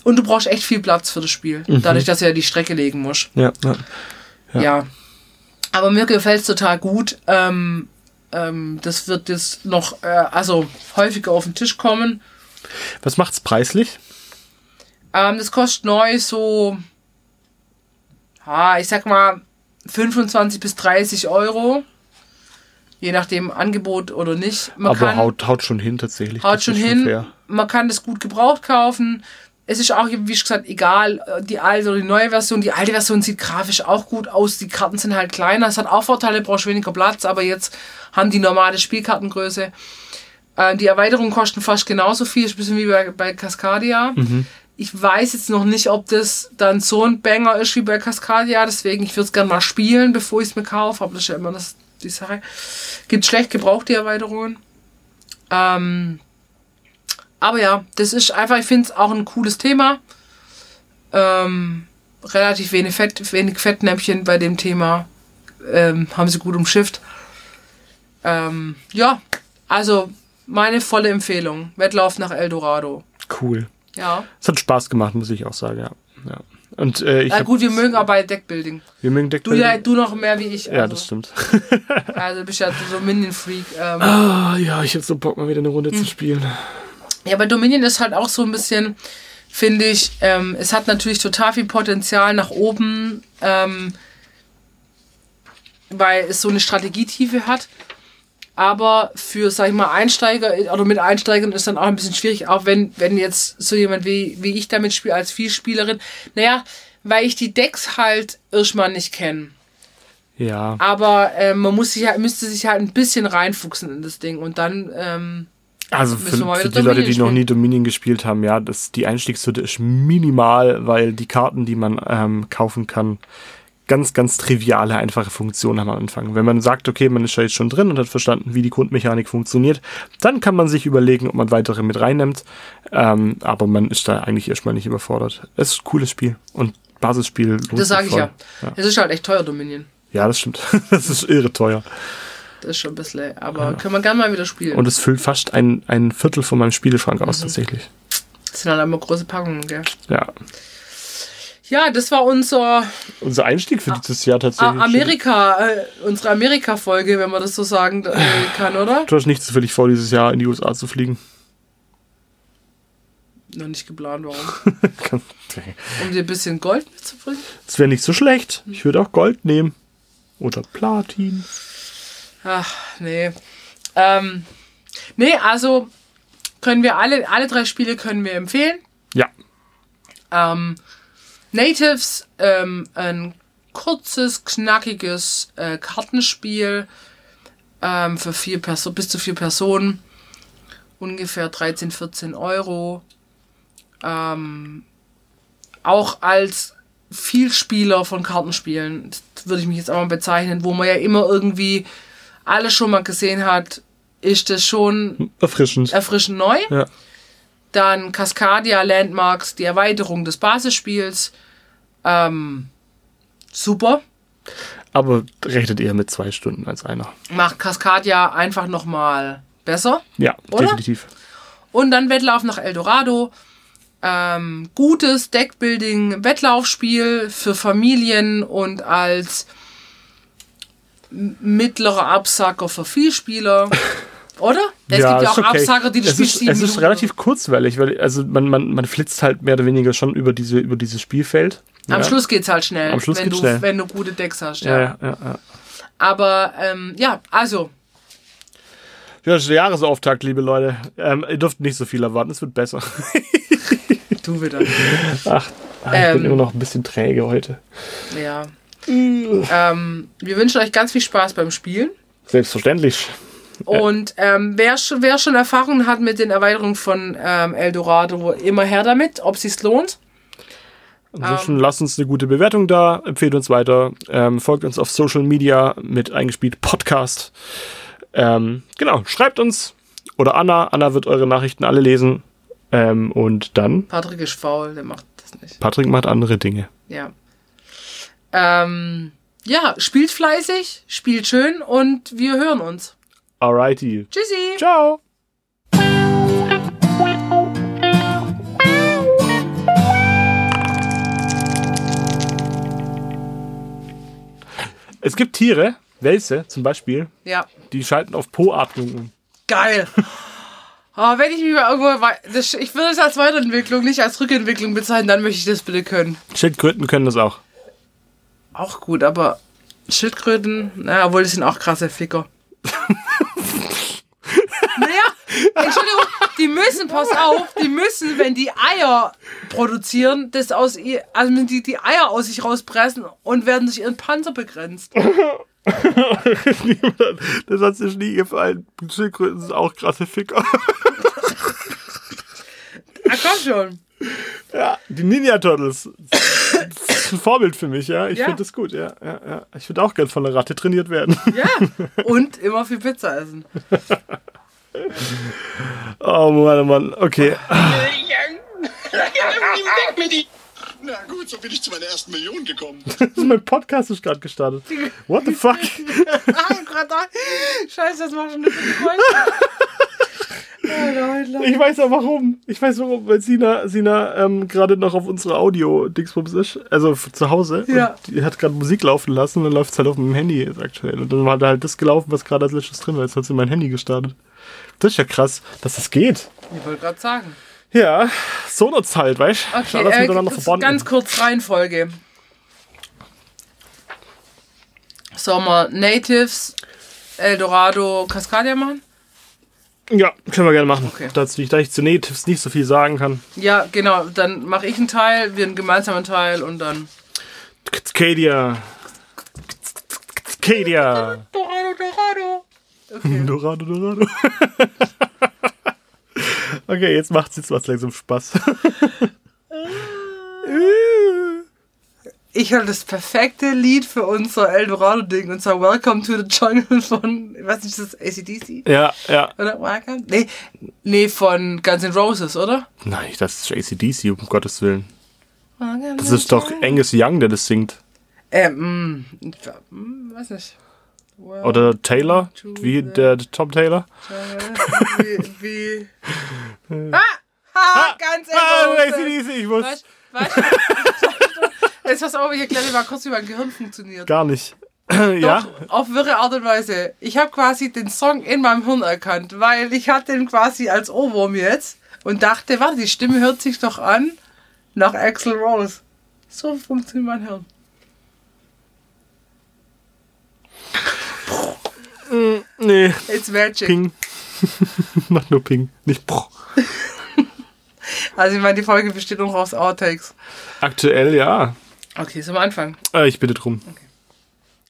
Und du brauchst echt viel Platz für das Spiel, dadurch, dass du ja die Strecke legen musst. Ja, ja. Ja. Aber mir gefällt es total gut. Ähm, ähm, das wird jetzt noch, äh, also häufiger auf den Tisch kommen. Was macht's preislich? Ähm, das kostet neu so, ah, ich sag mal, 25 bis 30 Euro. Je nachdem Angebot oder nicht. Man Aber kann, haut, haut schon hin tatsächlich. haut schon hin. fair. Man kann das gut gebraucht kaufen. Es ist auch, wie schon gesagt, egal, äh, die alte oder die neue Version. Die alte Version sieht grafisch auch gut aus. Die Karten sind halt kleiner. Es hat auch Vorteile, brauchst weniger Platz, aber jetzt haben die normale Spielkartengröße. Äh, die Erweiterungen kosten fast genauso viel, ist ein bisschen wie bei, bei Cascadia. Ich weiß jetzt noch nicht, ob das dann so ein Banger ist wie bei Cascadia, deswegen ich würde es gerne mal spielen, bevor ich es mir kaufe, aber das ist ja immer das, die Sache. Gibt schlecht gebraucht, die Erweiterungen. Ähm, aber ja, das ist einfach, ich finde es auch ein cooles Thema. Ähm, relativ wenig, Fett, wenig Fettnäpfchen bei dem Thema. Ähm, haben sie gut umschifft. Ähm, ja, also meine volle Empfehlung. Wettlauf nach Eldorado. Cool. Ja. Es hat Spaß gemacht, muss ich auch sagen, ja. ja. Und äh, ich Na gut, wir mögen aber Deckbuilding. wir mögen Du, Deckbuilding. ja, du noch mehr wie ich. ja, also, das stimmt. Also bist ja so Minion-Freak. Ähm, Ah, ja, ich hab so Bock, mal wieder eine Hm. Runde zu spielen. Ja, bei Dominion ist halt auch so ein bisschen, finde ich, ähm, es hat natürlich total viel Potenzial nach oben, ähm, weil es so eine Strategietiefe hat. Aber für, sag ich mal, Einsteiger oder mit Einsteigern ist dann auch ein bisschen schwierig, auch wenn, wenn jetzt so jemand wie, wie ich damit spiele, als Vielspielerin. Naja, weil ich die Decks halt erstmal nicht kenne. Ja. Aber äh, man muss sich halt, müsste sich halt ein bisschen reinfuchsen in das Ding und dann, ähm, Also für, für die Leute, Dominion die noch spielen. nie Dominion gespielt haben, ja, das, die Einstiegshürde ist minimal, weil die Karten, die man ähm, kaufen kann, ganz, ganz triviale, einfache Funktionen haben am Anfang. Wenn man sagt, okay, man ist da jetzt schon drin und hat verstanden, wie die Grundmechanik funktioniert, dann kann man sich überlegen, ob man weitere mit reinnimmt. Ähm, aber man ist da eigentlich erstmal nicht überfordert. Es ist ein cooles Spiel und Basisspiel das sage ich voll. ja. Es ist halt echt teuer, Dominion. Ja, das stimmt. das ist irre teuer. Das ist schon ein bisschen, aber können wir gerne mal wieder spielen. Und es füllt fast ein, ein Viertel von meinem Spielschrank Mhm. aus, tatsächlich. das sind halt immer große Packungen, gell? Ja. Ja, das war unser Unser Einstieg für dieses Jahr tatsächlich. A- Amerika, äh, unsere Amerika-Folge, wenn man das so sagen äh, kann, oder? Du hast nicht zufällig vor, dieses Jahr in die USA zu fliegen. Noch nicht geplant, warum? Um dir ein bisschen Gold mitzubringen? Das wäre nicht so schlecht. Ich würde auch Gold nehmen. Oder Platin. Ach, nee. Ähm, nee, also können wir alle, alle drei Spiele können wir empfehlen. Ja. Ähm, Natives, ähm, ein kurzes, knackiges äh, Kartenspiel ähm, für vier Perso bis zu vier Personen. Ungefähr 13, 14 Euro. Ähm, auch als Vielspieler von Kartenspielen, würde ich mich jetzt auch mal bezeichnen, wo man ja immer irgendwie alles schon mal gesehen hat, ist das schon Erfrischend. erfrischend neu. Ja. Dann Cascadia Landmarks, die Erweiterung des Basisspiels. Ähm, super. Aber rechnet eher mit zwei Stunden als einer. Macht Cascadia einfach nochmal besser. Ja, Oder? definitiv. Und dann Wettlauf nach Eldorado. Ähm, gutes Deckbuilding-Wettlaufspiel für Familien und als mittlerer Absacker für Vielspieler. Oder? Es gibt ja auch okay. Absacker, die das es Spiel ist, es ist relativ kurzweilig, weil also man, man, man flitzt halt mehr oder weniger schon über diese über dieses Spielfeld. Am ja. Schluss geht's halt schnell, Am Schluss wenn, geht's du, schnell. wenn du gute Decks hast. Ja, Ja. ja, ja, ja. Aber ähm, ja, also Ja, das ist der Jahresauftakt, liebe Leute. Ähm, ihr dürft nicht so viel erwarten, es wird besser. du wieder. Ach, ich Ähm. bin immer noch ein bisschen träge heute. Ja. ähm, wir wünschen euch ganz viel Spaß beim Spielen. Selbstverständlich. Und ähm, wer, schon, wer schon Erfahrung hat mit den Erweiterungen von ähm, Eldorado, immer her damit, ob sich's lohnt. Ansonsten Ähm. lasst uns eine gute Bewertung da, empfehlt uns weiter, ähm, folgt uns auf Social Media mit eingespielt Podcast. Ähm, genau, schreibt uns oder Anna. Anna wird eure Nachrichten alle lesen. Ähm, und dann, Patrick ist faul, der macht das nicht. Patrick macht andere Dinge. Ja. Ähm, ja, spielt fleißig, spielt schön und wir hören uns. Alrighty. Tschüssi! Ciao. Es gibt Tiere, Wälse zum Beispiel, Ja, die schalten auf Po-Atmung um. geil. Aber wenn ich mich mal irgendwo. Das, ich würde es als Weiterentwicklung, nicht als Rückentwicklung bezeichnen, dann möchte ich das bitte können. Schildkröten können das auch. Auch gut, aber Schildkröten, naja, obwohl die sind auch krasse Ficker. Entschuldigung, die müssen, pass auf, die müssen, wenn die Eier produzieren, das aus ihr, also wenn die die Eier aus sich rauspressen und werden durch ihren Panzer begrenzt. das hat sich nie gefallen. Schildkröten sind auch krasse Ficker. Ah, komm schon. Ja, die Ninja Turtles. Das ist ein Vorbild für mich, ja. Ich Ja. finde das gut, ja, ja, ja. Ich würde auch gern von einer Ratte trainiert werden. Ja, und immer viel Pizza essen. Oh Mann, oh Mann. Okay. Weg mit. Na gut, so bin ich zu meiner ersten Million gekommen. mein Podcast ist gerade gestartet. What the fuck? Ah, grad da. Scheiße, das macht schon eine. Alter, Alter. Ich weiß auch warum. Ich weiß warum, weil Sina, Sina ähm, gerade noch auf unserer Audio-Dingsbums ist. Also zu Hause. Ja. Und die hat gerade Musik laufen lassen und dann läuft es halt auf meinem Handy jetzt aktuell. Und dann war da halt das gelaufen, was gerade als letztes drin war. Jetzt hat sie mein Handy gestartet. Das ist ja krass, dass das geht. Ich wollte gerade sagen. Ja, so nutzt halt, weißt du? Okay, alles äh, miteinander verbunden. ganz kurz Reihenfolge. Sollen wir Natives, Eldorado, Cascadia machen? Ja, können wir gerne machen. Okay. Dazu, da ich zu Natives nicht so viel sagen kann. Ja, genau. Dann mache ich einen Teil, wir einen gemeinsamen Teil und dann. Cascadia. Cascadia. Dorado, Dorado. Okay. Dorado, Dorado. okay, jetzt macht's jetzt was langsam Spaß. Ich habe das perfekte Lied für unser Eldorado-Ding und zwar Welcome to the Jungle von, ich weiß nicht, ist das ACDC? ja, ja. Oder Welcome? Nee, nee, von Guns N' Roses, oder? Nein, das ist ACDC, um Gottes Willen. Das ist doch Angus Young, der das singt. Ähm, ich mh, weiß nicht. Well, Oder Taylor, wie der Tom Taylor. wie, wie. ah! Ha, ganz Ah, Roses. ACDC, ich muss. Weißt, weißt, du, Jetzt pass auf, ich erkläre dir mal kurz, wie mein Gehirn funktioniert. Gar nicht. ja? Doch, auf wirre Art und Weise. Ich habe quasi den Song in meinem Hirn erkannt, weil ich hatte den quasi als Ohrwurm jetzt und dachte, warte, die Stimme hört sich doch an nach Axel Rose. So funktioniert mein Hirn. Nee. It's magic. Ping. Macht nur Ping. Nicht Poch. Also ich meine, die Folge besteht noch aus Outtakes. Aktuell ja. Okay, zum Anfang. Äh, ich bitte drum. Okay.